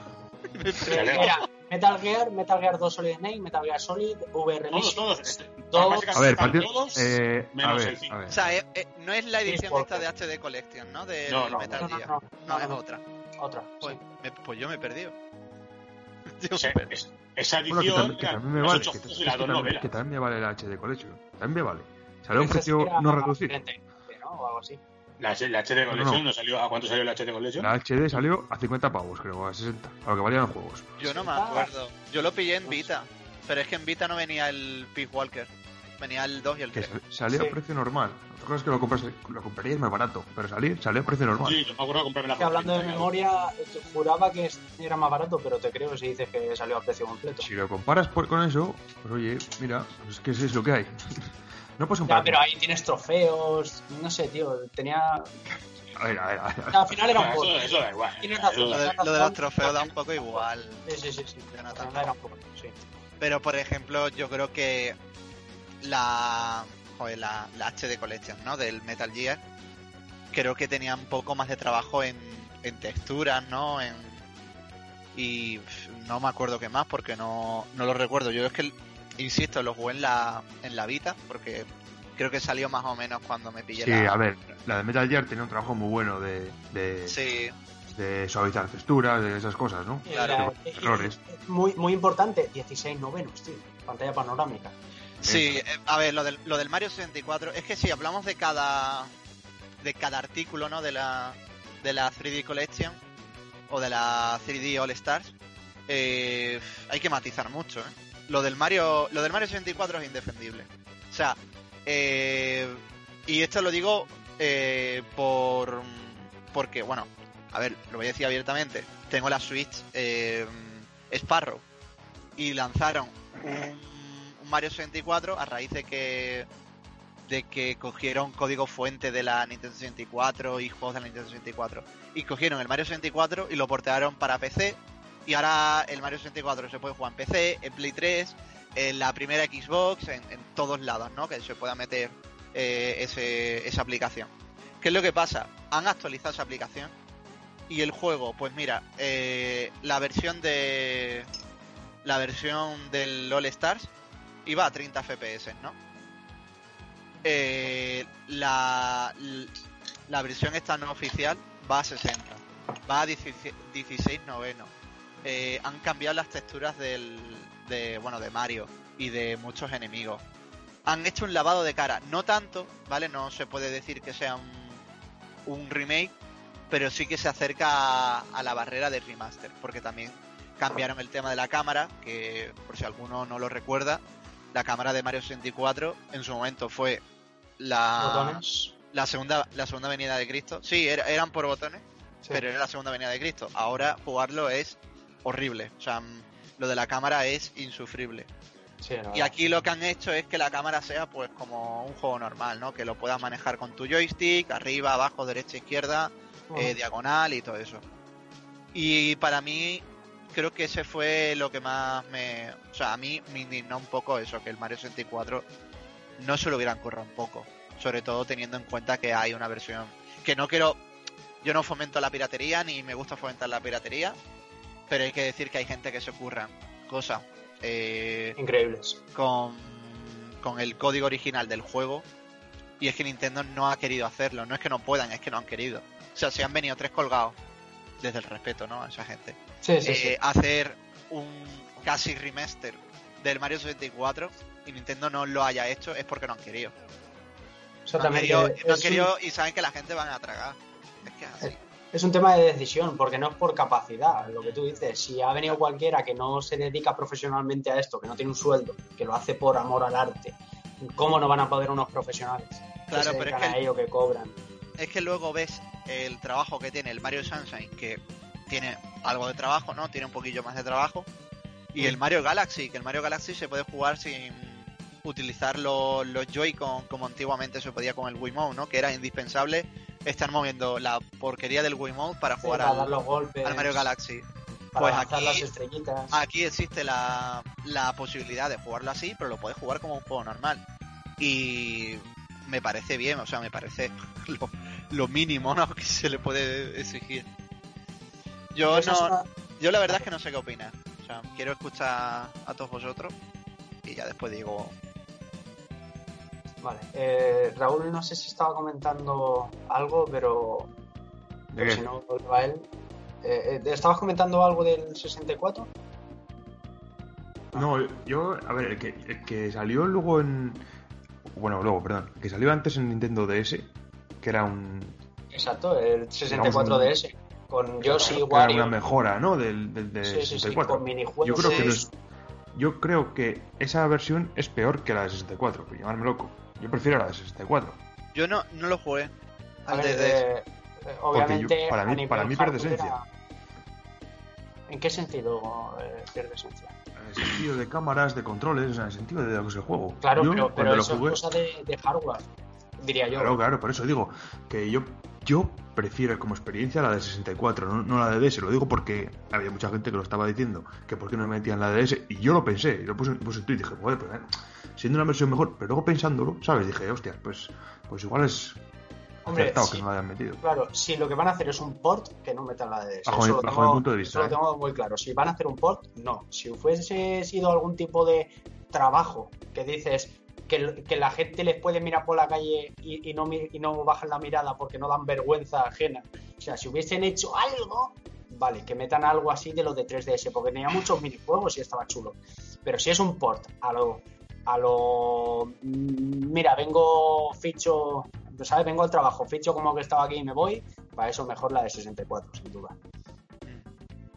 Mira, Metal Gear, Metal Gear 2 Solid Snake, Metal Gear Solid, VR Todos, todos. este, Todos. básicamente A ver, partir- todos, eh, a menos ver, el cinco. a ver. O sea, eh, eh, no es la edición esta de HD Collection, ¿no? De No, no, Metal No, no, Gear. no, No, no, es otra. Otra. Pues, sí. me, pues yo me he perdido. Perdido. es- esa Bueno, que, edición, también, que también me vale. Que, también, novelas. que también me vale la HD Collection. También me vale. Salió a un Esa sí precio era no reducido. 39, ¿no? O algo así. La, la HD Collection no. no salió. ¿A cuánto salió la HD Collection? La HD salió a 50 pavos, creo, a 60. A lo que valían los juegos. Yo no me acuerdo. Yo lo pillé en Vita. Pero es que en Vita no venía el Peace Walker. Venía el 2 y el Que 3. sal- salió Sí. a precio normal. Otra cosa es que lo, compras, lo comprarías más barato, pero salir, salió a precio normal. Sí, yo me acuerdo de comprarme la Que hablando de por 30 memoria, juraba que era más barato, pero te creo si dices que salió a precio completo. Si lo comparas por- con eso, pues oye, mira, pues es que es lo que hay. No puedes Ya, comparar. pero ahí tienes trofeos, no sé, tío, tenía... A ver, a ver, a ver. Al final era un poco. Eso, eso da igual. Tienes Eso razón. Lo, de, lo de los trofeos da un poco igual. Sí, sí, sí, sí. Yo no Al tanto. final era un poco, sí. Pero por ejemplo, yo creo que la, joder, la, la HD Collection, ¿no? Del Metal Gear, creo que tenía un poco más de trabajo en, en texturas, ¿no? En, y no me acuerdo qué más porque no, no lo recuerdo. Yo es que, insisto, lo jugué en la, en la Vita porque creo que salió más o menos cuando me pillé Sí, la... a ver, la de Metal Gear tenía un trabajo muy bueno de, de, Sí, de suavizar texturas, de esas cosas, ¿no? Claro. Eh, Errores. eh, Muy, muy importante, 16 novenos, tío. Pantalla panorámica. Sí, eh, a ver, lo del, lo del Mario 64, es que si hablamos de cada de cada artículo, ¿no? De la de la 3D Collection o de la 3D All Stars, eh, hay que matizar mucho, ¿eh? Lo del Mario, lo del Mario 64 es indefendible. O sea, eh, y esto lo digo eh, por porque, bueno, a ver, lo voy a decir abiertamente. Tengo la Switch eh, Sparrow y lanzaron un, un Mario 64 a raíz de que de que cogieron código fuente de la Nintendo 64 y juegos de la Nintendo 64 y cogieron el Mario 64 y lo portearon para PC y ahora el Mario 64 se puede jugar en PC, en Play 3, en la primera Xbox, en, todos lados, ¿no? Que se pueda meter eh, ese, esa aplicación. ¿Qué es lo que pasa? Han actualizado esa aplicación y el juego, pues mira, eh, la versión de la versión del All Stars iba a 30 FPS, ¿no? Eh, la, la versión esta no oficial va a 60, va a 16, 16 noveno. Eh, han cambiado las texturas del, de, bueno, de Mario y de muchos enemigos. Han hecho un lavado de cara, no tanto, ¿vale? No se puede decir que sea un, un remake, pero sí que se acerca a, a la barrera del remaster, porque también cambiaron el tema de la cámara, que por si alguno no lo recuerda, la cámara de Mario 64 en su momento fue la, la segunda la segunda venida de Cristo. Sí, era- eran por botones, Sí. pero era la segunda venida de Cristo. Ahora jugarlo es horrible. O sea, mm, lo de la cámara es insufrible. Sí, Y aquí lo que han hecho es que la cámara sea pues como un juego normal, ¿no? Que lo puedas manejar con tu joystick, arriba, abajo, derecha, izquierda, eh, diagonal y todo eso. Y para mí creo que ese fue lo que más me... O sea, a mí me indignó un poco eso, que el Mario 64 no se lo hubieran currado un poco. Sobre todo teniendo en cuenta que hay una versión... Que no quiero... Yo no fomento la piratería, ni me gusta fomentar la piratería, pero hay que decir que hay gente que se curra cosas eh, Increíbles. con, con el código original del juego. Y es que Nintendo no ha querido hacerlo. No es que no puedan, es que no han querido. O sea, se han venido tres colgados. Desde el respeto, ¿no? A esa gente. Sí, sí, sí. Eh, hacer un casi remaster del Mario 64 y Nintendo no lo haya hecho es porque no han querido. No han Exactamente. querido, no han un- querido y saben que la gente van a tragar. Es que es así. Es un tema de decisión, porque no es por capacidad, lo que tú dices. Si ha venido cualquiera que no se dedica profesionalmente a esto, que no tiene un sueldo, que lo hace por amor al arte, ¿cómo no van a poder unos profesionales? Claro, pero es que a ello, que cobran. es que luego ves el trabajo que tiene el Mario Sunshine, que tiene algo de trabajo, ¿no? Tiene un poquillo más de trabajo. Y el Mario Galaxy, que el Mario Galaxy se puede jugar sin utilizar los, los Joy-Con como antiguamente se podía con el Wiimote, ¿no? Que era indispensable estar moviendo la porquería del Wiimote para Sí, jugar para al, dar los golpes, al Mario Galaxy. para Pues aquí- las estrellitas. Aquí existe la, la posibilidad de jugarlo así, pero lo puedes jugar como un juego normal. Y me parece bien, o sea, me parece lo, lo mínimo ¿no? que se le puede exigir. Yo no, una- yo la verdad es que no sé qué opinas. O sea, quiero escuchar a todos vosotros y ya después digo. Vale. Eh, Raúl, no sé si estaba comentando algo, pero, ¿De pero si no, a él. Eh, eh, ¿Estabas comentando algo del 64? No, yo, a ver, el que, el que salió luego en. Bueno, luego, perdón. El que salió antes en Nintendo DS, que era un. Exacto, el 64 Digamos un- DS. Con Yoshi, que era Wario. una mejora, ¿no? Del, del de Sí, sí, sí, 64. con minijuegos. yo creo que Sí. Yo creo que esa versión es peor que la de 64, por llamarme loco. Yo prefiero la de 64. Yo no, no lo jugué. A ver, de- eh, obviamente, para mí- para mí pierde esencia. ¿En qué sentido eh, pierde esencia? En el sentido de cámaras, de controles, o sea, en el sentido de lo que es el juego. Claro, Yo, pero, pero eso jugué- es cosa de, de hardware, diría yo. Claro, claro, por eso digo que yo, yo prefiero como experiencia la de 64, no, no la de DS. Lo digo porque había mucha gente que lo estaba diciendo, que por qué no me metían la de DS. Y yo lo pensé, y lo puse, puse en Twitter y dije, joder, pues, eh, siendo una versión mejor, pero luego pensándolo, ¿sabes? Dije, hostias, pues, pues igual es Hombre, sí. que no la hayan metido. Claro, si lo que van a hacer es un port, que no metan la de DS. Bajo mi- Eso lo bajo tengo- mi punto de vista, Eso lo ¿eh? tengo muy claro. Si van a hacer un port, no. Si fuese sido algún tipo de trabajo que dices que, que la gente les puede mirar por la calle y, y no, mi- y no bajan la mirada porque no dan vergüenza ajena. O sea, si hubiesen hecho algo, vale, que metan algo así de los de 3DS, porque tenía muchos minijuegos y estaba chulo. Pero si es un port a lo. A lo. mm, Mira, vengo ficho. ¿Sabes? Vengo al trabajo, ficho como que estaba aquí y me voy. Para eso mejor la de 64, sin duda.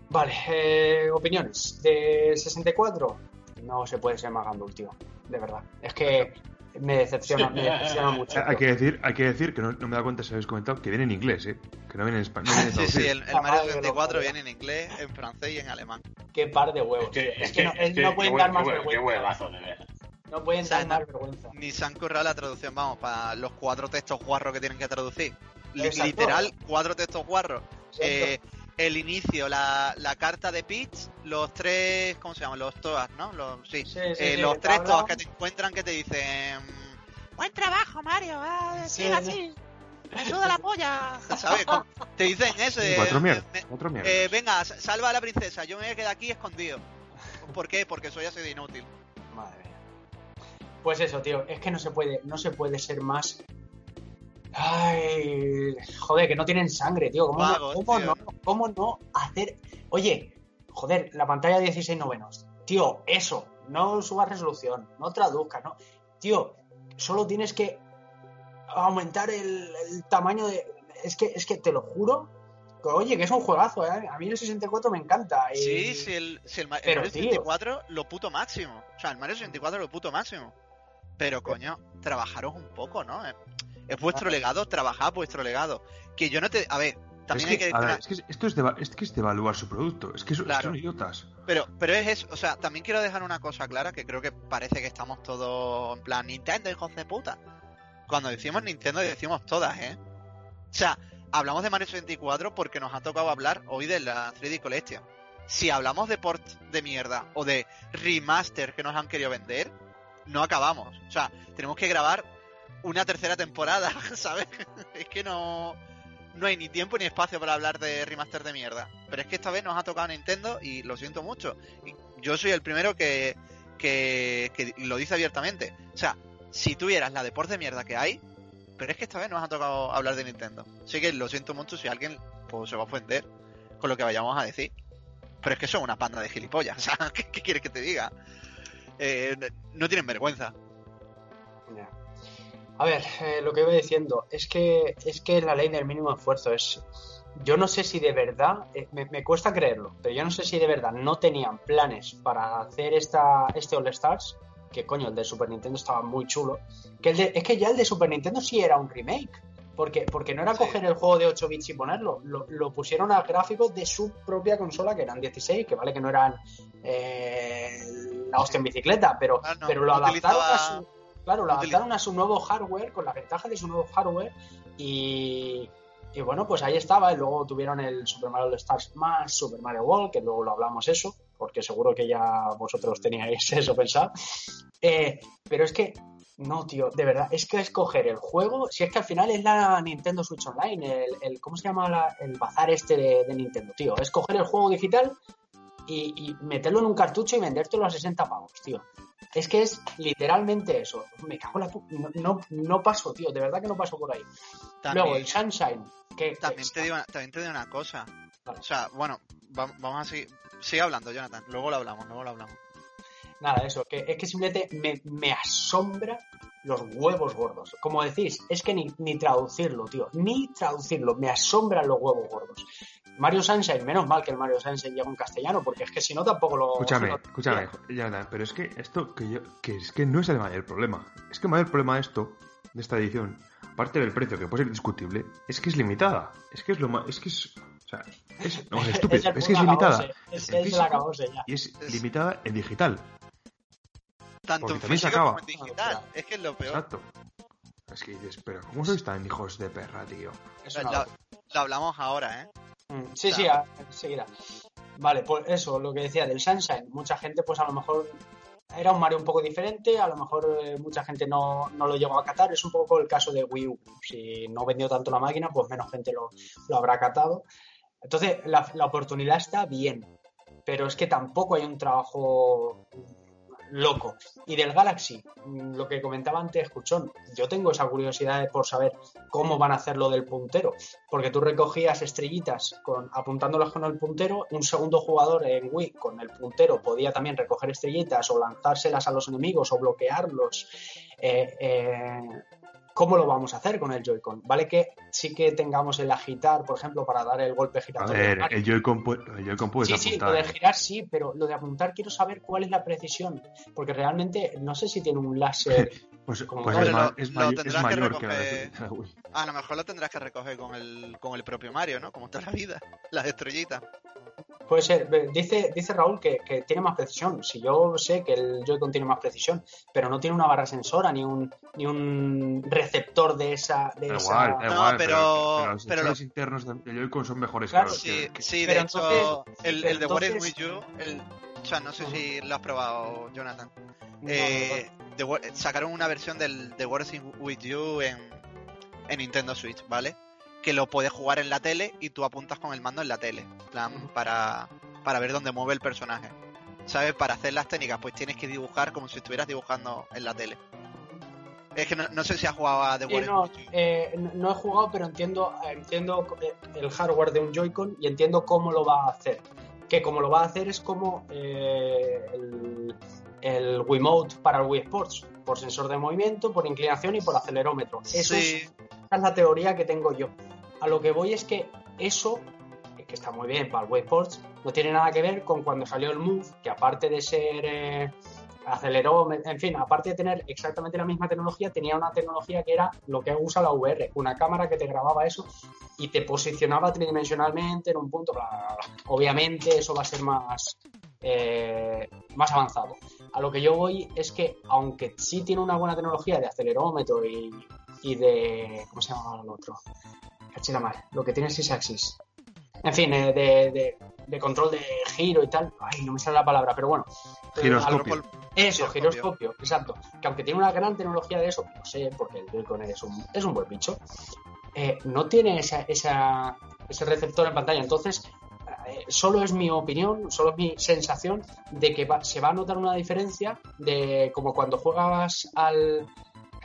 Vale, eh, opiniones. De 64, no se puede ser más gandul, tío. De verdad. Es que me decepciona, me decepciona mucho. Hay que decir, hay que decir que no, no me da cuenta si habéis comentado que viene en inglés, ¿eh? Que no viene en español. No viene Sí, sí, el, el Mario madre que lo 64 parió. viene en inglés, en francés y en alemán. Qué par de huevos. Es que, Es que no, es- que- no pueden dar más vergüenza. Qué huevazo, de verdad. No pueden O sea, dar no- más vergüenza. Ni se han currado la traducción, vamos, para los cuatro textos guarros que tienen que traducir. Exacto. literal, cuatro textos guarros. Eh, el inicio, la, la carta de Peach, los tres, ¿cómo se llaman? Los toas, ¿no? Los, sí. Sí, sí, Eh, sí, los tres toas que te encuentran que te dicen... Buen trabajo, Mario. Ah, Sí, sigue sí. así. Me suda la polla. ¿Sabes? Te dicen eso. eh, venga, sa- salva a la princesa. Yo me voy a quedar aquí escondido. ¿Por qué? Porque soy así de inútil. Pues eso, tío, es que no se puede, no se puede ser más. Ay, joder, que no tienen sangre, tío. ¿Cómo, Vagos, no, cómo tío. no? ¿Cómo no hacer? Oye, joder, la pantalla 16 novenos. Tío, eso, no subas resolución, no traduzcas, no. Tío, solo tienes que aumentar el, el tamaño de. Es que, es que te lo juro. que, oye, que es un juegazo, ¿eh? A mí el 64 me encanta. y- Sí, si el, si el, el Mario tío. 64 lo puto máximo. O sea, el Mario 64 lo puto máximo. Pero coño, trabajaros un poco, ¿no? Es, es vuestro legado, trabajad vuestro legado. Que yo no te. A ver, También es hay que, que a ver, decir es que esto es, deva- es que es devaluar su producto. Es que son, es que Claro. son idiotas. Pero, pero es eso, o sea, también quiero dejar una cosa clara que creo que parece que estamos todos en plan Nintendo, hijos de puta. Cuando decimos Nintendo decimos todas, ¿eh? O sea, hablamos de Mario 64 porque nos ha tocado hablar hoy de la 3D Collection. Si hablamos de port de mierda o de remaster que nos han querido vender, no acabamos. O sea, tenemos que grabar una tercera temporada, ¿sabes? es que no, no hay ni tiempo ni espacio para hablar de remaster de mierda. Pero es que esta vez nos ha tocado Nintendo y lo siento mucho. Y yo soy el primero que, que, que lo dice abiertamente. O sea, si tuvieras la de port de mierda que hay, pero es que esta vez nos ha tocado hablar de Nintendo. Así que lo siento mucho si alguien pues, se va a ofender con lo que vayamos a decir. Pero es que son una panda de gilipollas. O sea, ¿qué, qué quieres que te diga? Eh, no tienen vergüenza. A ver, eh, lo que iba diciendo es que es que la ley del mínimo esfuerzo es. Yo no sé si de verdad, eh, me, me cuesta creerlo, pero yo no sé si de verdad no tenían planes para hacer esta, este All Stars, que coño, el de Super Nintendo estaba muy chulo. Que el de- es que ya el de Super Nintendo sí era un remake, porque, porque no era Sí. coger el juego de 8 bits y ponerlo, lo, lo pusieron a gráficos de su propia consola, que eran 16, que vale que no eran eh, la hostia en bicicleta, pero, Ah, no, pero lo adaptaron a su. Claro, lo adaptaron a su nuevo hardware, con la ventaja de su nuevo hardware, y, y bueno, pues ahí estaba. Y luego tuvieron el Super Mario All Stars más Super Mario World, que luego lo hablamos eso, porque seguro que ya vosotros teníais eso pensado. Eh, pero es que, no, tío, de verdad, es que escoger el juego, si es que al final es la Nintendo Switch Online, el, el- ¿cómo se llama la- el bazar este de, de Nintendo, tío? Es coger el juego digital y, y meterlo en un cartucho y vendértelo a 60 pavos, tío. Es que es literalmente eso. Me cago en la pu- no, no, no paso, tío, de verdad que no paso por ahí. También, Luego, el Sunshine, que también, que- te digo, una- también te digo una cosa. Vale. O sea, bueno, va- vamos a seguir. Sigue hablando, Jonathan. Luego lo hablamos, luego lo hablamos. Nada, eso, que es que simplemente me, me asombra los huevos gordos. Como decís, es que ni, ni traducirlo, tío, ni traducirlo, me asombran los huevos gordos. Mario Sunshine, menos mal que el Mario Sunshine llega en castellano, porque es que si no tampoco lo... Escúchame, lo- escúchame, Jonathan, pero es que esto que yo, que es que no es el mayor problema. Es que el mayor problema de esto, de esta edición, aparte del precio que puede ser discutible, es que es limitada. Es que es lo más, es que es, o sea, es, no, es estúpido, es que es limitada acabose, Es, en físico. acabose ya. y es Es- limitada en digital. Tanto en también se físico como acaba. en digital. Es que es lo peor. Exacto. Es que dices, pero ¿cómo sois tan hijos de perra, tío? Es Lo, hablamos ahora, ¿eh? Mm, Sí, sí, enseguida. Vale, pues eso, lo que decía del Sunshine. Mucha gente, pues a lo mejor era un Mario un poco diferente, a lo mejor eh, mucha gente no, no lo llegó a catar. Es un poco el caso de Wii U. Si no vendió tanto la máquina, pues menos gente lo, lo habrá catado. Entonces, la, la oportunidad está bien, pero es que tampoco hay un trabajo loco. Y del Galaxy, mm, lo que comentaba antes, Escuchón, yo tengo esa curiosidad por saber cómo van a hacer lo del puntero porque tú recogías estrellitas con, apuntándolas con el puntero, un segundo jugador en Wii con el puntero podía también recoger estrellitas o lanzárselas a los enemigos o bloquearlos. Eh, eh, ¿Cómo lo vamos a hacer con el Joy-Con? Vale que sí que tengamos el agitar, por ejemplo, para dar el golpe A giratorio. ver, Vale. el Joy-Con pu- el Joy-Con puedes Sí, sí, apuntar. lo de ¿eh? girar sí, pero lo de apuntar quiero saber cuál es la precisión, porque realmente no sé si tiene un láser. Pues, como pues es, ma- lo mayor, es que mayor que recoger- Wii. A lo mejor lo tendrás que recoger con el, con el propio Mario, ¿no? Como toda la vida. Las estrellitas. Puede ser, dice, dice Raúl que, que tiene más precisión. Si yo sé que el Joy-Con tiene más precisión, pero no tiene una barra sensora ni un, ni un receptor de esa. De Da esa... igual, No, igual, pero- pero, los pero internos de de Joy-Con son mejores Claro, que los Sí, que- sí, de hecho, entonces- el, el de What is entonces- With You, el, o sea, no sé si lo has probado, Jonathan. No, Eh, The sacaron una versión del The What is With You en, en Nintendo Switch, ¿vale? Que lo puedes jugar en la tele y tú apuntas con el mando en la tele, en plan, para, para ver dónde mueve el personaje. ¿Sabes? Para hacer las técnicas, pues tienes que dibujar como si estuvieras dibujando en la tele. Es que no, no sé si has jugado a The Sí, no, eh, no- he jugado, pero entiendo, entiendo eh, el hardware de un Joy-Con y entiendo cómo lo va a hacer. Que como lo va a hacer es como eh, el, el Wiimote para el Wii Sports, por sensor de movimiento, por inclinación y por acelerómetro. Eso Sí, es, esa es la teoría que tengo yo. A lo que voy es que eso, que está muy bien para el Wii Sports, no tiene nada que ver con cuando salió el Move, que aparte de ser eh, aceleró, en fin, aparte de tener exactamente la misma tecnología, tenía una tecnología que era lo que usa la VR, una cámara que te grababa eso y te posicionaba tridimensionalmente en un punto. bla, bla, bla. Obviamente eso va a ser más, eh, más avanzado. A lo que yo voy es que, aunque sí tiene una buena tecnología de acelerómetro y, y de. ¿Cómo se llama el otro? Cachila mal. Lo que tiene es Six Axis. En fin, eh, de, de- de control de giro y tal. Ay, no me sale la palabra, pero bueno. Giroscopio. Eso, Giroscopio. giroscopio, exacto. Que aunque tiene una gran tecnología de eso, no sé, porque el Joy-Con es un, es un buen bicho, eh, no tiene esa, esa- ese receptor en pantalla. Entonces, eh, solo es mi opinión, solo es mi sensación de que va- se va a notar una diferencia de como cuando juegas al.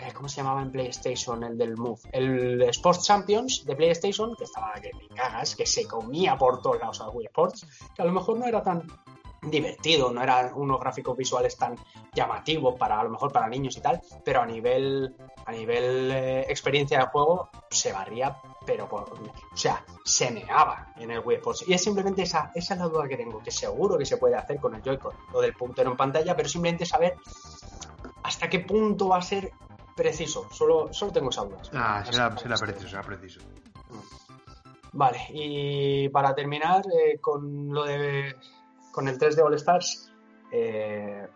Eh, ¿Cómo se llamaba en PlayStation el del Move? El Sports Champions de PlayStation, que estaba que me cagas, que se comía por todos lados al Wii Sports, que a lo mejor no era tan divertido, no eran unos gráficos visuales tan llamativos para a lo mejor para niños y tal, pero a nivel a nivel eh, experiencia de juego se barría, pero por, o sea, se meaba en el Wii Sports. Y es simplemente esa, esa es la duda que tengo, que seguro que se puede hacer con el Joy-Con, lo del puntero en pantalla, pero simplemente saber hasta qué punto va a ser preciso. Solo, solo tengo esa duda. Ah, será, será preciso, será preciso. Vale, y para terminar eh, con lo de con el 3 de All Stars, eh,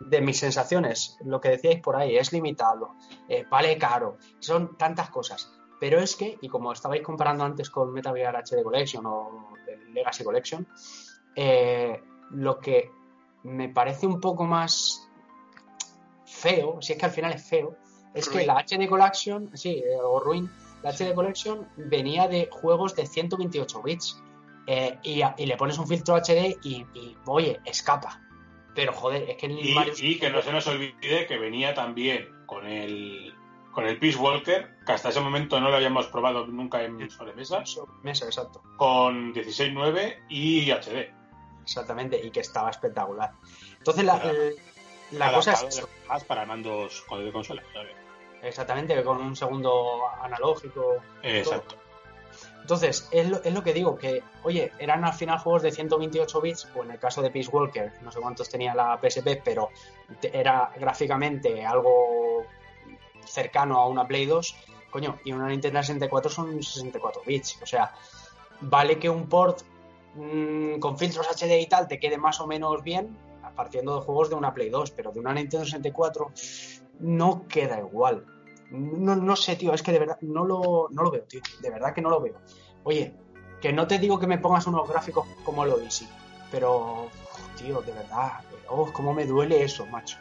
de mis sensaciones, lo que decíais por ahí, es limitado, eh, vale caro, son tantas cosas. Pero es que, y como estabais comparando antes con Metal Gear HD Collection o Legacy Collection, eh, lo que me parece un poco más feo, si es que al final es feo, es que la HD Collection, sí, eh, o Ruin, la HD Collection venía de juegos de 128 bits. eh, y, le pones un filtro HD y, y, oye, escapa. Pero joder, es que en Y, Mario. y que no se nos olvide que venía también con el con el Peace Walker, que hasta ese momento no lo habíamos probado nunca en sobremesa, Mesa, exacto. con 16.9 y HD. Exactamente, y que estaba espectacular. Entonces, la, el- la cosa es. Más para mandos con- de consola. ¿sabes? Exactamente, con un segundo analógico. Exacto. Entonces, es lo, es lo que digo, que, oye, eran al final juegos de 128 bits, o en el caso de Peace Walker, no sé cuántos tenía la PSP, pero era gráficamente algo cercano a una Play 2, coño, y una Nintendo 64 son 64 bits, o sea, vale que un port mm, con filtros HD y tal te quede más o menos bien, partiendo de juegos de una Play 2, pero de una Nintendo 64 no queda igual. No, no sé, tío, es que de verdad no lo, no lo veo, tío. De verdad que no lo veo. Oye, que no te digo que me pongas unos gráficos como el Odyssey, pero, tío, de verdad, oh, cómo me duele eso, macho.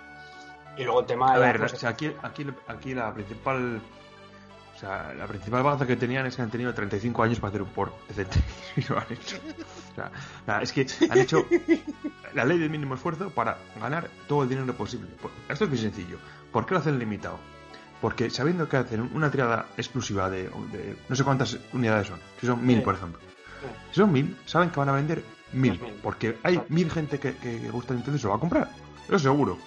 Y luego el tema A de la ver, cosa- o sea, aquí, aquí, aquí la principal. O sea, la principal baza que tenían es que han tenido 35 años para hacer un port decente. Y lo han hecho. O sea, nada, es que han hecho la ley del mínimo esfuerzo para ganar todo el dinero posible. Esto es muy sencillo. ¿Por qué lo hacen limitado? Porque sabiendo que hacen una tirada exclusiva de, de no sé cuántas unidades son, si son mil, Sí. por ejemplo. Si son mil, saben que van a vender mil. Mil. Porque hay Exacto. mil gente que, que, gusta Nintendo y se lo va a comprar. Eso seguro.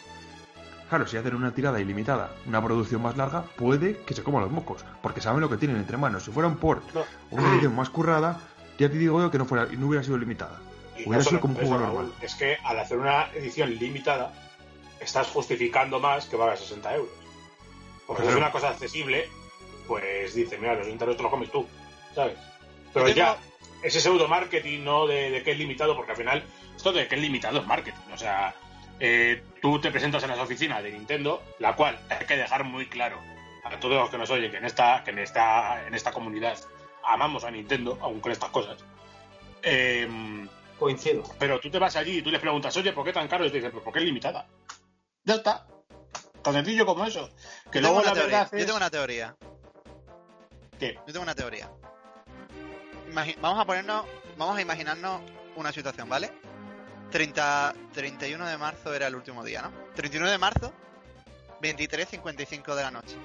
Claro, si hacen una tirada ilimitada, una producción más larga, puede que se coman los mocos, porque saben lo que tienen entre manos. Si fuera un port No. o una edición más currada, ya te digo yo que no fuera, no hubiera sido limitada. Y Hubiera sido como un juego Raúl, normal. Es que al hacer una edición limitada, estás justificando más que valga 60 euros. Porque es una cosa accesible, pues dice, mira, los 60 euros te los comes tú, ¿sabes? Pero tengo- ya, ese pseudo marketing, ¿no? De, de que es limitado, porque al final, esto de que es limitado es marketing. O sea, eh, tú te presentas en las oficinas de Nintendo, la cual hay que dejar muy claro a todos los que nos oyen que en esta, que en esta, en esta comunidad amamos a Nintendo, aún con estas cosas. Em, Coincido. pero tú te vas allí y tú les preguntas, oye, ¿por qué tan caro? Y te dicen, pues porque es limitada. Ya está. Tan sencillo como eso. Que Yo tengo luego una la teoría. verdad Yo tengo una teoría. que Yo tengo una teoría. Imagi- vamos a ponernos, vamos a imaginarnos una situación, ¿vale? 30, 31 de marzo era el último día, ¿no? 31 de marzo, 23.55 de la noche.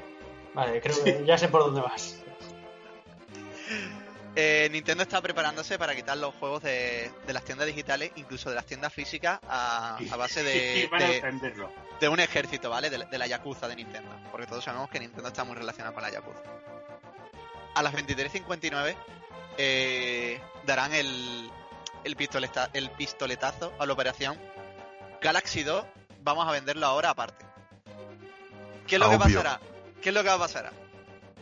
Vale, creo que ya sé por dónde vas. Eh, Nintendo está preparándose para quitar los juegos de, de las tiendas digitales, incluso de las tiendas físicas, a, a base de, de- de un ejército, ¿vale? De, la- de la Yakuza de Nintendo. Porque todos sabemos que Nintendo está muy relacionado con la Yakuza. A las 23.59 eh, darán el, el, pistoleta- el pistoletazo a la operación Galaxy 2 vamos a venderlo ahora aparte. ¿Qué es lo que pasará? ¿Qué es lo que va a pasar?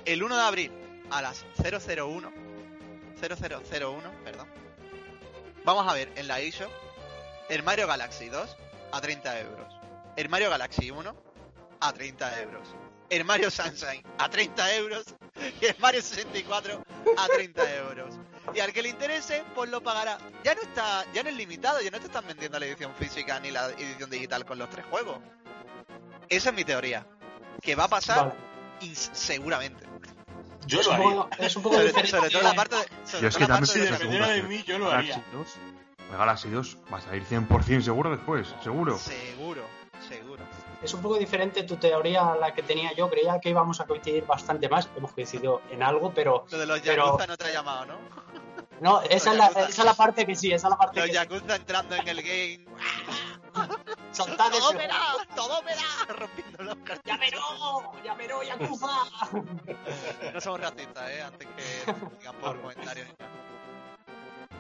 El 1 de abril a las 001, 0001, perdón, vamos a ver en la eShop el Mario Galaxy 2 a 30 euros, el Mario Galaxy 1 a 30 euros, el Mario Sunshine a 30 euros y el Mario 64 a 30 euros. Y al que le interese, pues lo pagará. Ya no está, ya no es limitado, ya no te están vendiendo la edición física ni la edición digital con los tres juegos. Esa es mi teoría. Que va a pasar Vale. seguramente. Yo Es lo un haría. poco, es un poco Sobre, diferente. sobre todo la parte de, sobre Yo es que también de- Si dependiera de seguro mí, yo lo Galaxy haría. 2, el Galaxy 2 va a salir 100% seguro después, seguro. Seguro, seguro. Es un poco diferente tu teoría a la que tenía yo. Creía que íbamos a coincidir bastante más. Hemos coincidido en algo, pero Lo de los Pero- Yakuza no te ha llamado, ¿no? no, esa es, la, esa es la parte que sí, esa es la parte Los que Yakuza entrando en el game. soltad ¡Todo verá! ¡Todo verá! Rompiendo los cartuchos. ¡Ya veró! ¡Ya veró, Yakuza! No somos racistas, ¿eh? Antes que digan por comentarios.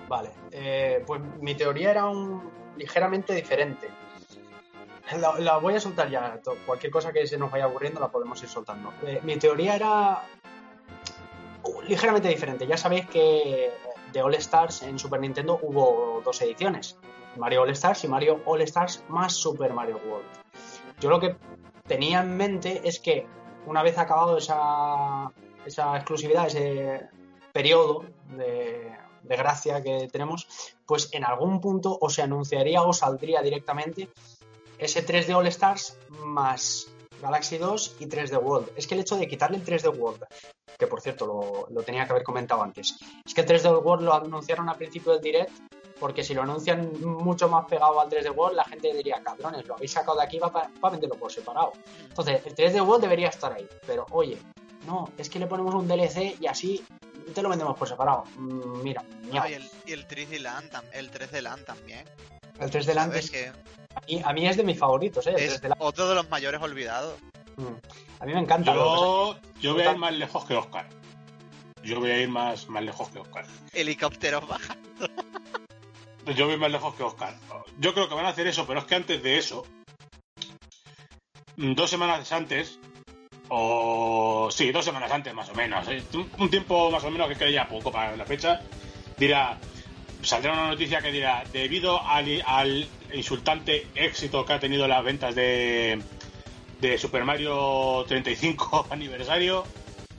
Vale, eh, pues mi teoría era un ligeramente diferente. La, la voy a soltar ya. Cualquier cosa que se nos vaya ocurriendo la podemos ir soltando. Eh, mi teoría era uh, ligeramente diferente. Ya sabéis que de All Stars en Super Nintendo hubo dos ediciones. Mario All Stars y Mario All Stars más Super Mario World. Yo lo que tenía en mente es que una vez acabado esa, exclusividad, ese periodo de, de gracia que tenemos, pues en algún punto o se anunciaría o saldría directamente ese 3D All Stars más Galaxy 2 y 3D World. Es que el hecho de quitarle el 3D World, que por cierto lo, lo tenía que haber comentado antes, es que el 3D World lo anunciaron al principio del direct porque si lo anuncian mucho más pegado al 3D World, la gente diría, cabrones, lo habéis sacado de aquí para venderlo por separado. Entonces, el 3D World debería estar ahí, pero oye, no, es que le ponemos un DLC y así te lo vendemos por separado. Mm, Mira, miau. Ah, y el, y el 3D Land, el 3D Land también. el 3D Land es- Que a, mí, a mí es de mis favoritos, ¿eh? El es 3D Land. otro de los mayores olvidados. Mm. A mí me encanta. Yo, yo voy a ir más lejos que Oscar. Yo voy a ir más, más lejos que Oscar. Helicópteros baja. Yo voy más lejos que Oscar. Yo creo que van a hacer eso, pero es que antes de eso, dos semanas antes, o sí, dos semanas antes más o menos, ¿eh? un, tiempo más o menos que queda ya poco para la fecha, dirá, saldrá una noticia que dirá, debido al, al insultante éxito que ha tenido las ventas de, de Super Mario 35 aniversario,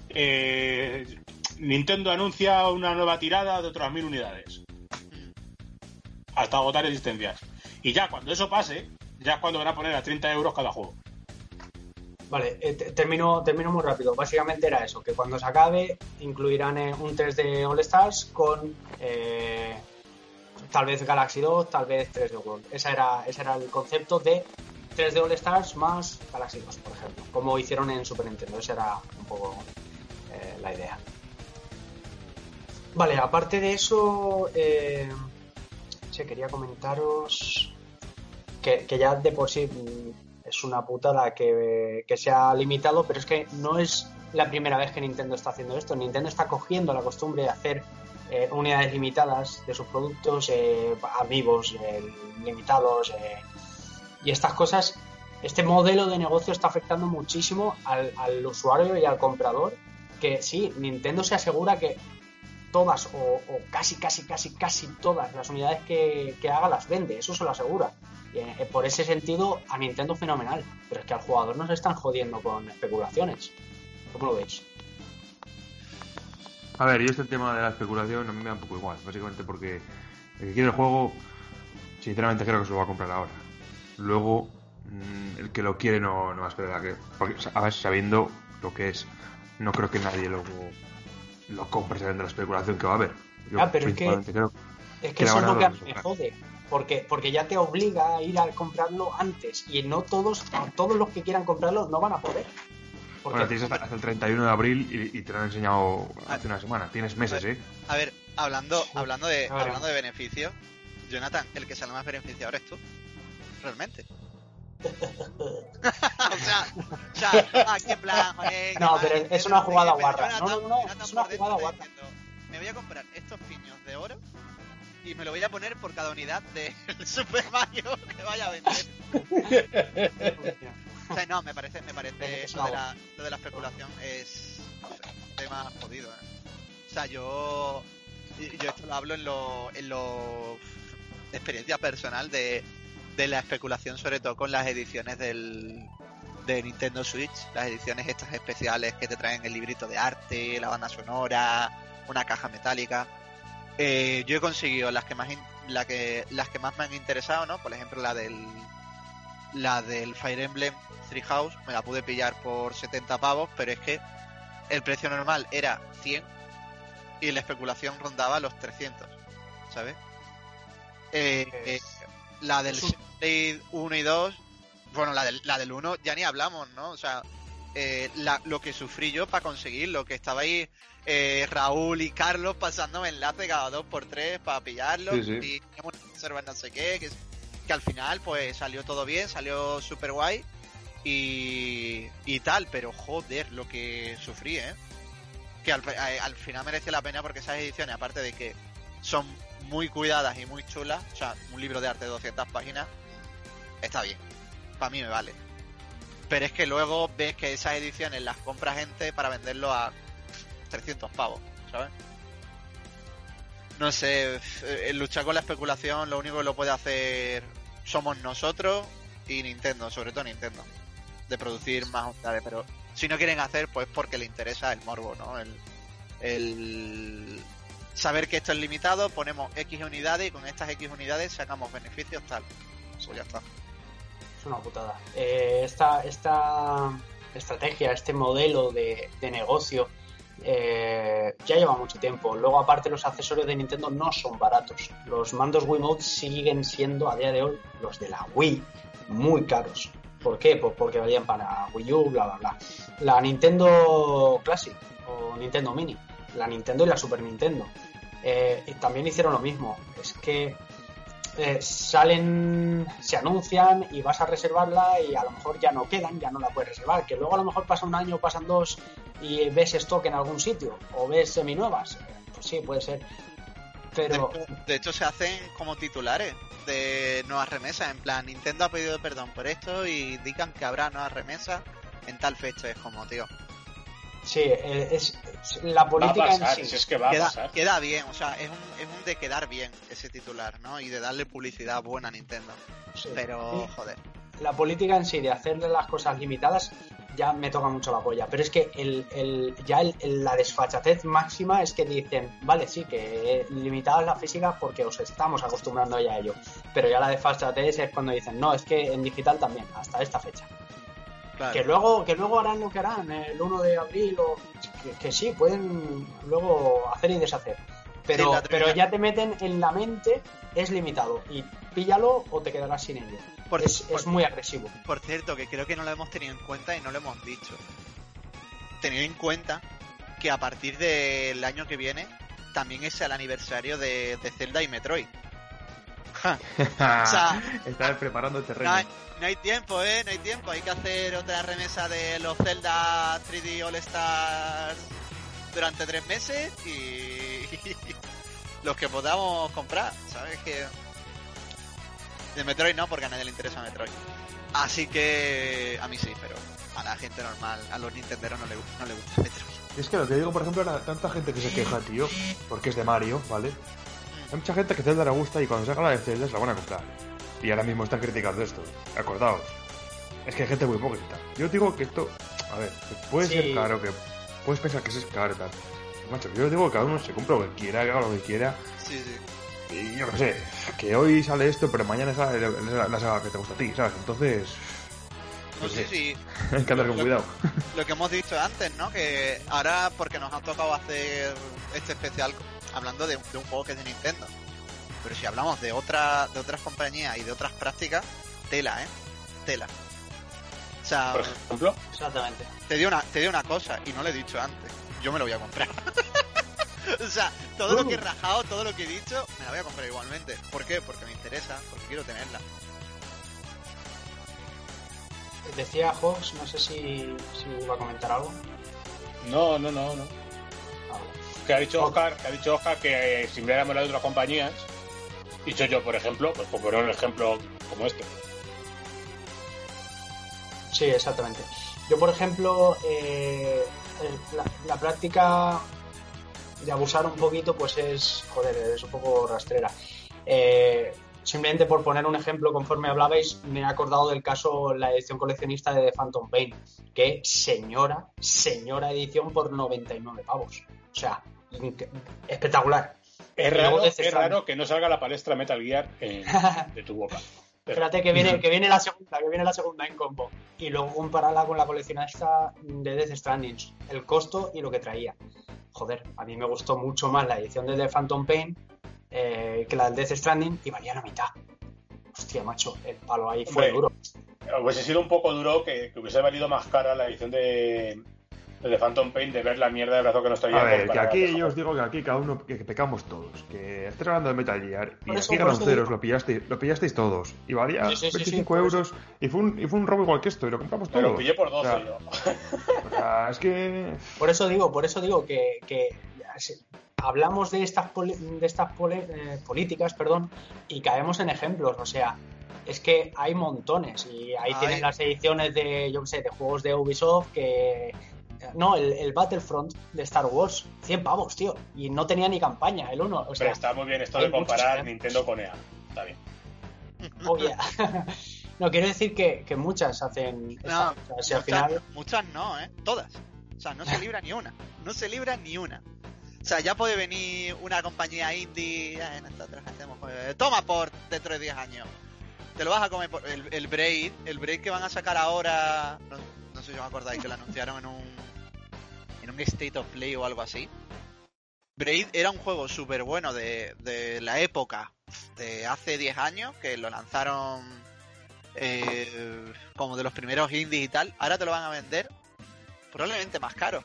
eh, Nintendo anuncia una nueva tirada de otras mil unidades hasta agotar existencias. Y ya cuando eso pase, ya es cuando van a poner a 30 euros cada juego. Vale, eh, te- termino, muy rápido. Básicamente era eso, que cuando se acabe incluirán eh, un 3D All Stars con eh, tal vez Galaxy 2, tal vez 3D World. Esa era, ese era el concepto de 3D All Stars más Galaxy 2, por ejemplo, como hicieron en Super Nintendo. Esa era un poco eh, la idea. Vale, aparte de eso, sí, quería comentaros que, que ya de por sí es una putada que, que se ha limitado, pero es que no es la primera vez que Nintendo está haciendo esto. Nintendo está cogiendo la costumbre de hacer eh, unidades limitadas de sus productos, eh, amigos eh, limitados eh, y estas cosas. Este modelo de negocio está afectando muchísimo al, al usuario y al comprador. Que sí, Nintendo se asegura que todas o, o casi, casi, casi, casi todas las unidades que, que haga las vende, eso se lo asegura. Y, eh, por ese sentido, a Nintendo fenomenal. Pero es que al jugador nos están jodiendo con especulaciones. ¿Cómo lo veis? A ver, yo este tema de la especulación a mí me da un poco igual, básicamente porque el que quiere el juego, sinceramente creo que se lo va a comprar ahora. Luego, mm, el que lo quiere no, no va a esperar a que. Porque, a ver, sabiendo lo que es, no creo que nadie lo, lo compre sabiendo la especulación que va a haber. Yo, Ah, pero es que- creo Es que eso es lo que a a mí me jode. Porque, porque ya te obliga a ir a comprarlo antes. Y no todos, todos los que quieran comprarlo no van a poder. Porque, Bueno, tienes hasta, hasta el 31 de abril y, y te lo han enseñado hace una semana. Tienes meses, ¿eh? A ver, hablando, hablando de, A ver. hablando de beneficios, Jonathan, el que sale más beneficiado eres tú. Realmente. O sea, o sea, aquí en plan, joder, No, pero es una jugada guarra. No, no, no, Jonathan es una jugada guarra. Me voy a comprar estos piños de oro y me lo voy a poner por cada unidad de Super Mario que vaya a vender. O sea, no, me parece, me parece lo de, la, lo de la especulación es un tema jodido. ¿eh? O sea, yo, yo esto lo hablo en lo, en lo experiencia personal de, de la especulación, sobre todo con las ediciones del, de Nintendo Switch, las ediciones estas especiales que te traen el librito de arte, la banda sonora, una caja metálica. Eh, yo he conseguido las que más la que las que más me han interesado, ¿no? Por ejemplo, la del la del Fire Emblem Three House, me la pude pillar por 70 pavos, pero es que el precio normal era 100 y la especulación rondaba los 300, ¿sabes? Eh, eh, la del Blade 1 y 2, bueno, la del, la del 1 ya ni hablamos, ¿no? O sea, eh, la- lo que sufrí yo para conseguirlo, que estaba ahí eh, Raúl y Carlos pasándome enlace cada dos por tres para pillarlo Sí, sí. y teníamos una reserva no sé qué, que, que al final pues salió todo bien, salió super guay y, y tal, pero joder, lo que sufrí, ¿eh? Que al, a- al final merece la pena porque esas ediciones, aparte de que son muy cuidadas y muy chulas, o sea, un libro de arte de 200 páginas, está bien, para mí me vale. Pero es que luego ves que esas ediciones las compra gente para venderlo a 300 pavos, ¿sabes? No sé, eh, luchar con la especulación lo único que lo puede hacer somos nosotros y Nintendo, sobre todo Nintendo, de producir más unidades, pero si no quieren hacer, pues porque le interesa el morbo, ¿no? El, el saber que esto es limitado, ponemos X unidades y con estas X unidades sacamos beneficios tal. Pues ya está. Es una putada. Eh, esta, esta estrategia, este modelo de, de negocio eh, ya lleva mucho tiempo. Luego, aparte, los accesorios de Nintendo no son baratos. Los mandos Wiimote siguen siendo a día de hoy los de la Wii muy caros. ¿Por qué? Pues porque valían para Wii U, bla, bla, bla. La Nintendo Classic o Nintendo Mini, la Nintendo y la Super Nintendo, eh, y también hicieron lo mismo. Es que eh, salen, se anuncian y vas a reservarla y a lo mejor ya no quedan, ya no la puedes reservar. Que luego a lo mejor pasa un año, pasan dos y ves stock en algún sitio o ves seminuevas. Pues sí, puede ser. Pero De, de hecho, se hacen como titulares de nuevas remesas. En plan, Nintendo ha pedido perdón por esto y indican que habrá nuevas remesas en tal fecha. Es como, tío, sí, eh, es, es la Va a política pasar, en si sí. es que va a queda, pasar. queda bien. O sea, es un, es un de quedar bien ese titular, ¿no? Y de darle publicidad buena a Nintendo. Sí. Pero, joder. la política en sí de hacerle las cosas limitadas ya me toca mucho la polla. Pero es que el, el- ya el- el- la desfachatez máxima es que dicen, vale, sí, que limitadas las físicas porque os estamos acostumbrando ya a ello. Pero ya la desfachatez es cuando dicen, no, es que en digital también, hasta esta fecha. Claro. Que luego, que luego harán lo que harán el 1 de abril o que, que sí, pueden luego hacer y deshacer. Pero, Sí, pero ya te meten en la mente, es limitado. Y píllalo o te quedarás sin ello. Por- es, por- es muy agresivo. Por cierto, que creo que no lo hemos tenido en cuenta y no lo hemos dicho. Tener en cuenta que a partir del año que viene también es el aniversario de, de Zelda y Metroid. Ja, sea, Estás preparando el terreno. no, no hay tiempo, ¿eh? No hay tiempo. Hay que hacer otra remesa de los Zelda 3D All Stars durante tres meses y los que podamos comprar, ¿sabes? Que de Metroid no, porque a nadie le interesa Metroid. Así que a mí sí, pero a la gente normal, a los nintenderos no le, no le gusta Metroid. Es que lo que digo, por ejemplo, era tanta gente que se queja, tío, porque es de Mario, ¿vale? Hay mucha gente que Zelda le gusta y cuando salga la de Zelda se la van a comprar. Y ahora mismo están criticando esto. Acordaos. Es que hay gente muy hipócrita. Yo digo que esto, a ver, puede Sí. ser caro, que puedes pensar que eso es caro y tal. Macho, yo digo que cada uno se compra lo que quiera, que haga lo que quiera. Sí, sí. Y yo qué sé, que hoy sale esto, pero mañana sale la, la saga que te gusta a ti, ¿sabes? Entonces, No Sí. sé si hay que andar con Lo- cuidado. lo que hemos dicho antes, ¿no? Que ahora, porque nos ha tocado hacer este especial hablando de, de un juego que es de Nintendo. Pero si hablamos de otra, de otras compañías y de otras prácticas, tela, ¿eh? Tela. O sea, Por ejemplo, Exactamente. te dio una, te dio una cosa y no lo he dicho antes. Yo me lo voy a comprar. o sea, todo lo que he rajado, todo lo que he dicho, me la voy a comprar igualmente. ¿Por qué? Porque me interesa, porque quiero tenerla. Decía Hobbs, no sé si, si iba a comentar algo. no, no, no, no. Ah, Que ha dicho Oscar, que ha dicho Oscar que eh, si hubiéramos hablado de otras compañías, Dicho yo, por ejemplo, pues por poner un ejemplo como este. Sí, exactamente. Yo, por ejemplo, eh, la, práctica de abusar un poquito, pues es, joder, es un poco rastrera. Eh, simplemente por poner un ejemplo, conforme hablabais, me he acordado del caso, la edición coleccionista de The Phantom Pain, que señora, señora edición por 99 pavos. O sea, espectacular. Es raro, es que no salga la palestra Metal Gear en- de tu boca. Pero- Espérate que viene, que viene la segunda, que viene la segunda en combo. Y luego compararla con la coleccionista de Death Stranding, el costo y lo que traía. Joder, a mí me gustó mucho más la edición de The Phantom Pain eh, que la del Death Stranding y valía la mitad. Hostia, macho, el palo ahí fue Hombre, duro. Hubiese sido un poco duro que, que hubiese valido más cara la edición de, de The Phantom Pain de ver la mierda de brazo que nos traía. A ver, que aquí yo os digo que aquí cada uno que, que pecamos todos. Que estés hablando de Metal Gear y aquí granceros lo pillasteis, lo pillasteis todos. Y valía Sí, sí, sí, sí, 25 por eso. euros y fue, un, y fue un robo igual que esto y lo compramos Pero todos. lo pillé por 12 O sea, yo. o sea, es que. Por eso digo, por eso digo que, que hablamos de estas poli- de estas pole- eh, políticas, perdón, y caemos en ejemplos. O sea, es que hay montones y ahí tienen las ediciones de, yo qué sé, de juegos de Ubisoft que no, el, el Battlefront de Star Wars, 100 pavos, tío, y no tenía ni campaña el uno, o sea, Pero está muy bien esto de comparar muchos, ¿eh? Nintendo con EA. Está bien. oh, yeah. no quiero decir que, que muchas hacen No, esta- o sea, si al muchas, final muchas no, ¿eh? Todas. O sea, no se libra ni una. No se libra ni una. O sea, ya puede venir una compañía indie. "Eh, nosotros hacemos juegos". Toma por dentro de 10 años. Te lo vas a comer por. El, el Braid. El Braid que van a sacar ahora. No, no sé si os acordáis que lo anunciaron en un. En un State of Play o algo así. Braid era un juego súper bueno de, la época de hace 10 años. Que lo lanzaron. eh, como de los primeros indies y tal. Ahora te lo van a vender. Probablemente más caro.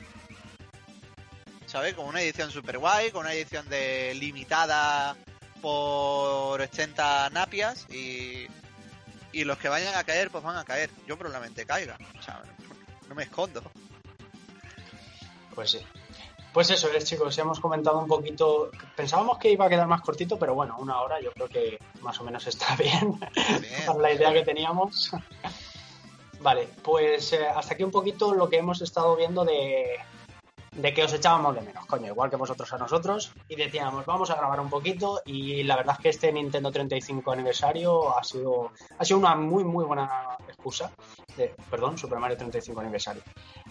¿sabes? Con una edición super guay, con una edición de limitada por 80 napias y, y los que vayan a caer, pues van a caer. Yo probablemente caiga. O sea, no me escondo. Pues sí. Pues eso es, chicos, hemos comentado un poquito. Pensábamos que iba a quedar más cortito, pero bueno, una hora yo creo que más o menos está bien Bien. para la idea que teníamos. Vale, pues eh, hasta aquí un poquito lo que hemos estado viendo de, de que os echábamos de menos, coño, igual que vosotros a nosotros, y decíamos, vamos a grabar un poquito, y la verdad es que este Nintendo 35 aniversario ha sido, ha sido una muy, muy buena excusa, de, perdón, Super Mario 35 aniversario.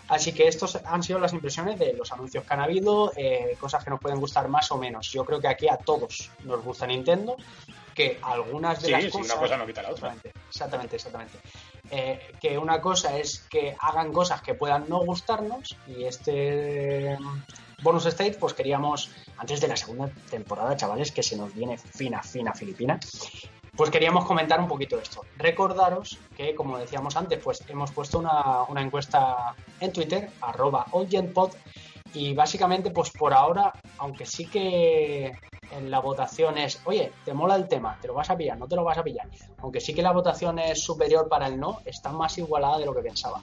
Así que estos han sido las impresiones de los anuncios que han habido, eh, cosas que nos pueden gustar más o menos. Yo creo que aquí a todos nos gusta Nintendo, que algunas de Sí, las sí, cosas... una cosa no quita la otra. Exactamente, exactamente, exactamente. Eh, que una cosa es que hagan cosas que puedan no gustarnos y este mm, bonus stage pues queríamos antes de la segunda temporada chavales que se nos viene fina fina filipina pues queríamos comentar un poquito esto. Recordaros que como decíamos antes pues hemos puesto una, encuesta en Twitter arroba y básicamente pues por ahora aunque sí que en la votación es, oye, te mola el tema, te lo vas a pillar, no te lo vas a pillar. Aunque sí que la votación es superior para el no, está más igualada de lo que pensaba.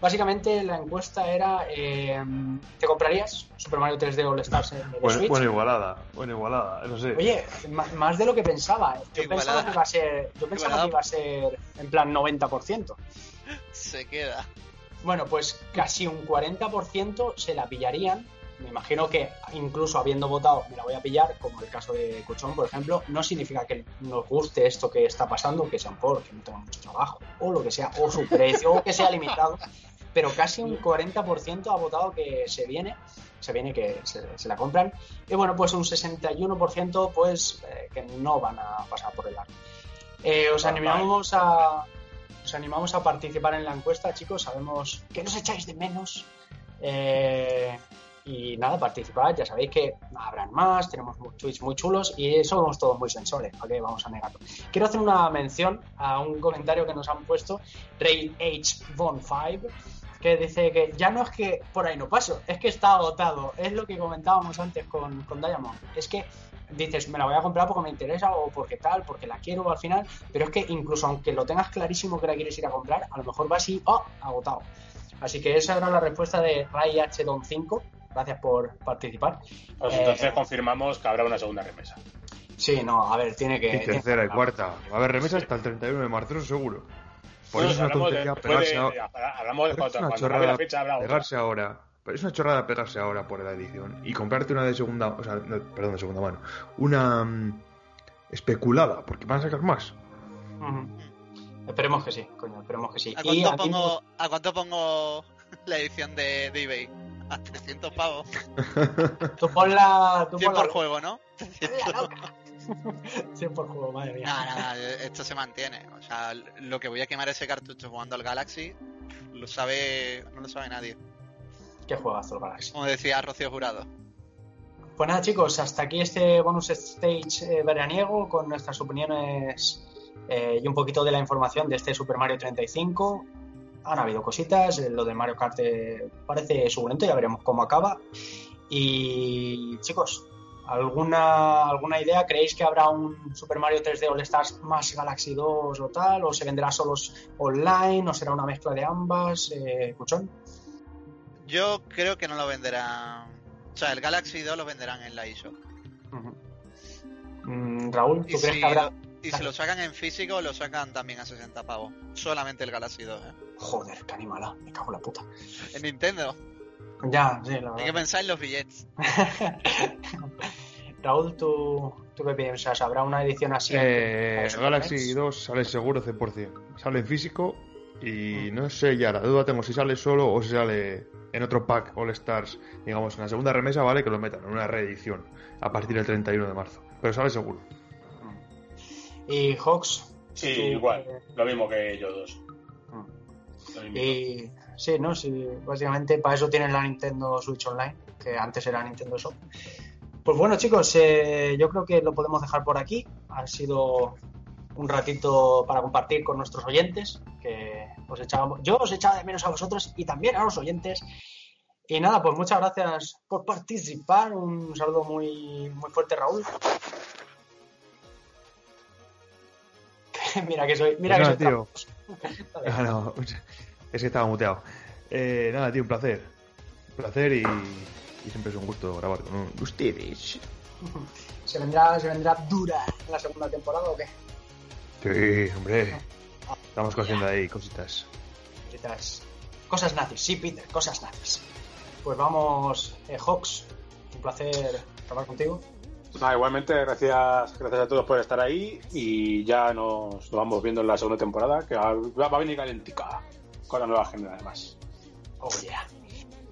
Básicamente la encuesta era, eh, ¿te comprarías Super Mario 3D All Stars en de Buena, Switch? buena igualada, buena igualada, eso sí. Oye, más de lo que pensaba. ¿eh? Yo Igualada. pensaba que iba a ser, yo pensaba Igualada. que iba a ser en plan 90%. Se queda. Bueno, pues casi un 40% se la pillarían. Me imagino que incluso habiendo votado me la voy a pillar, como el caso de Cuchón, por ejemplo, no significa que nos guste esto que está pasando, que sea por que no tenga mucho trabajo, o lo que sea, o su precio, o que sea limitado, pero casi un 40% ha votado que se viene, se viene que se, se la compran, y bueno, pues un 61% pues eh, que no van a pasar por el arco. Eh, os animamos a, os animamos a participar en la encuesta, chicos. Sabemos que nos echáis de menos. Eh, y nada, participad. Ya sabéis que habrán más, tenemos tweets muy chulos y somos todos muy sensores. ¿Para qué vamos a negarlo? Quiero hacer una mención a un comentario que nos han puesto, Ray H. Von 5, que dice que ya no es que por ahí no paso, es que está agotado. Es lo que comentábamos antes con, con Diamond. Es que dices, me la voy a comprar porque me interesa o porque tal, porque la quiero al final, pero es que incluso aunque lo tengas clarísimo que la quieres ir a comprar, a lo mejor va así, ¡oh! agotado. Así que esa era la respuesta de Ray H. Don 5. Gracias por participar. Pues Eh, entonces confirmamos que habrá una segunda remesa. Sí, no, a ver, tiene que. Y tercera y cuarta. Va a haber remesa hasta el 31 de marzo, seguro. Por eso es una de- tontería pegarse de- ahora. Hablamos de cuando, cuando la fecha, habrá otra. pegarse ahora. Pero es una chorrada pegarse ahora por la edición y comprarte una de segunda, o sea, no, perdón, de segunda mano, una mm, especulada, porque van a sacar más. Esperemos que sí, coño, esperemos que sí. ¿A Y cuánto aquí pongo, ¿a cuánto pongo la edición de, de eBay? A 300 pavos. Tú pon la. Tú 100 pon la. por juego, ¿no? La loca. 100 por juego, madre mía. No, no, no, esto se mantiene. O sea, lo que voy a quemar ese cartucho jugando al Galaxy lo sabe, no lo sabe nadie. Qué juegazo el Galaxy. Como decía Rocío Jurado. Pues nada, chicos, hasta aquí este bonus stage eh, veraniego con nuestras opiniones eh, y un poquito de la información de este Super Mario 35. Han habido cositas, eh, lo de Mario Kart parece suculento, ya veremos cómo acaba. Y chicos, ¿alguna, ¿alguna idea? ¿Creéis que habrá un Super Mario 3D All Stars más Galaxy 2 o tal? ¿O se vendrá solos online? ¿O será una mezcla de ambas? Eh, ¿Cuchón? Yo creo que no lo venderán. O sea, el Galaxy 2 lo venderán en la eShop. Mm, Raúl, Y ¿tú crees si, que habrá...? lo, y si lo sacan en físico, lo sacan también a 60 pavos. Solamente el Galaxy 2, ¿eh? Joder, qué animala, me cago en la puta. En Nintendo. Ya, sí, la Hay que verdad. pensar en los billetes. Raúl, ¿tú, ¿tú qué piensas? ¿Habrá una edición así? Eh, Galaxy NES? 2 sale seguro 100%. Sale en físico y no sé ya, la duda tengo si sale solo o si sale en otro pack All Stars. Digamos, en la segunda remesa vale que lo metan en una reedición a partir del 31 de marzo. Pero sale seguro. Y Hawks. Sí, tú, igual. eh, Lo mismo que ellos dos. Y sí, ¿no? Sí, básicamente para eso tienen la Nintendo Switch Online, que antes era Nintendo Shop. Pues bueno, chicos, eh, yo creo que lo podemos dejar por aquí. Ha sido un ratito para compartir con nuestros oyentes, que os echábamos, yo os echaba de menos a vosotros y también a los oyentes. Y nada, pues muchas gracias por participar. Un saludo muy, muy fuerte, Raúl. mira que soy, mira Pues que nada, soy tío. Ah, no, es que estaba muteado. Eh, nada, tío, un placer. Un placer y, y siempre es un gusto grabar con ustedes. ¿Se vendrá, ¿Se vendrá dura en la segunda temporada o qué? Sí, hombre. Estamos cociendo ahí cositas. Cositas- Cosas nazis, sí, Peter, cosas nazis. Pues vamos, eh, Hawks, un placer grabar contigo. Nada, igualmente, gracias, gracias a todos por estar ahí y ya nos, nos vamos viendo en la segunda temporada, que va, va a venir calentica con la nueva agenda además. Oh, yeah.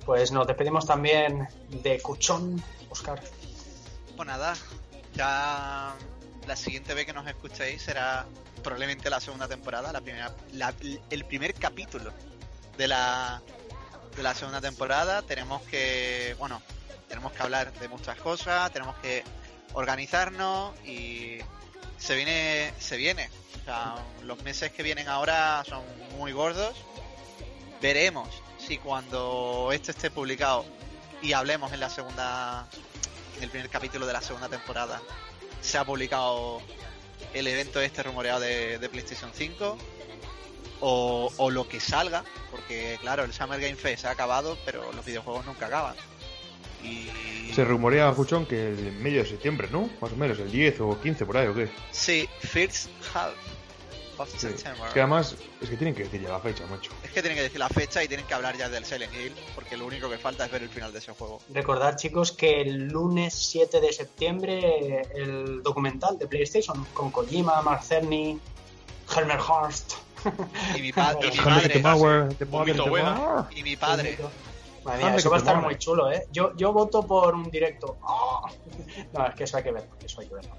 Pues nos despedimos también de Cuchón, Oscar. Pues nada, ya la siguiente vez que nos escuchéis será probablemente la segunda temporada, el primer capítulo de la, de la segunda temporada. Tenemos que, bueno, tenemos que hablar de muchas cosas, tenemos que organizarnos y se viene, se viene. Los meses que vienen ahora son muy gordos. Veremos si cuando esto esté publicado y hablemos en la segunda en el primer capítulo de la segunda temporada se ha publicado el evento este rumoreado de, de PlayStation 5 o, o lo que salga, porque claro, el Summer Game Fest ha acabado, pero los videojuegos nunca acaban. Y Se rumorea, Juchón, que en medio de septiembre, ¿no? Más o menos, el 10 o 15 por ahí, ¿o qué? sí, first half Sí. Que además, es que tienen que decir ya la fecha, macho. Es que tienen que decir la fecha y tienen que hablar ya del Silent Hill, porque lo único que falta es ver el final de ese juego. Recordad, chicos, que el lunes 7 de septiembre el documental de PlayStation con Kojima, Mark Cerny, Helmer Horst. Y mi, pa- y mi buena. y mi padre. Madre mía, eso va a estar muy chulo, ¿eh? Yo, yo voto por un directo. ¡Oh! No, es que eso hay que verlo, eso hay que verlo.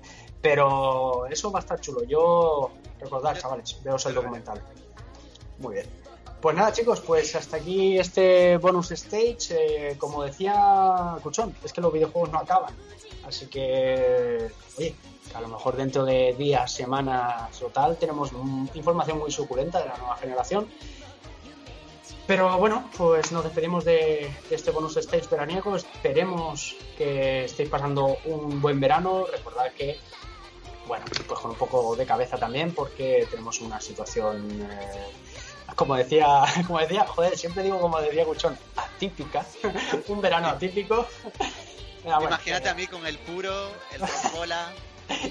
Pero eso va a estar chulo. Yo, recordad, chavales, veos el documental. Muy bien. Pues nada, chicos, pues hasta aquí este bonus stage. Eh, como decía Cuchón, es que los videojuegos no acaban. Así que, oye, a lo mejor dentro de días, semanas o tal, tenemos información muy suculenta de la nueva generación. Pero bueno, pues nos despedimos de, de este bonus stage veraniego. Esperemos que estéis pasando un buen verano. Recordad que, bueno, pues con un poco de cabeza también, porque tenemos una situación, eh, como decía, como decía, joder, siempre digo como decía Guchón, atípica. un verano atípico. Ah, bueno, Imagínate a mí con el puro, el rombola,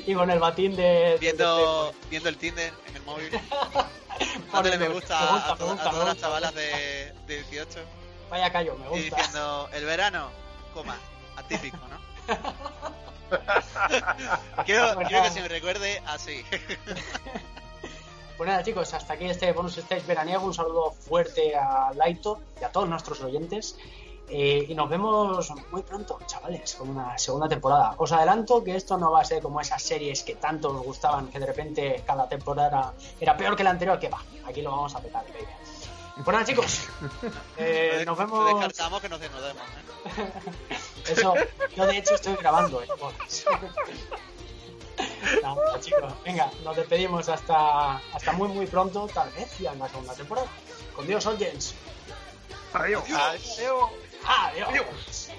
y con el batín de... Viendo, viendo el Tinder en el móvil. Dándole me gusta, me gusta, a, me a gusta, todas las chavalas de, de 18. Vaya callo, me Y gusta. diciendo, el verano, coma, atípico, ¿no? quiero, quiero que se me recuerde así. Pues nada, chicos, hasta aquí este bonus stage veraniego. Un saludo fuerte a Laito y a todos nuestros oyentes. Eh, y nos vemos muy pronto, chavales, con una segunda temporada. Os adelanto que esto no va a ser como esas series que tanto os gustaban, que de repente cada temporada era peor que la anterior, que va, aquí lo vamos a petar, baby. Pues nada, chicos. Eh, nos vemos. Descartamos que nos desnudemos. ¿eh? Eso, yo de hecho estoy grabando ¿eh? el podcast. Nada, chicos. Venga, nos despedimos hasta, hasta muy, muy pronto, tal vez, ya en la segunda temporada. Con Dios, oyens. Adiós. Adiós. Adiós. Adiós. Adiós.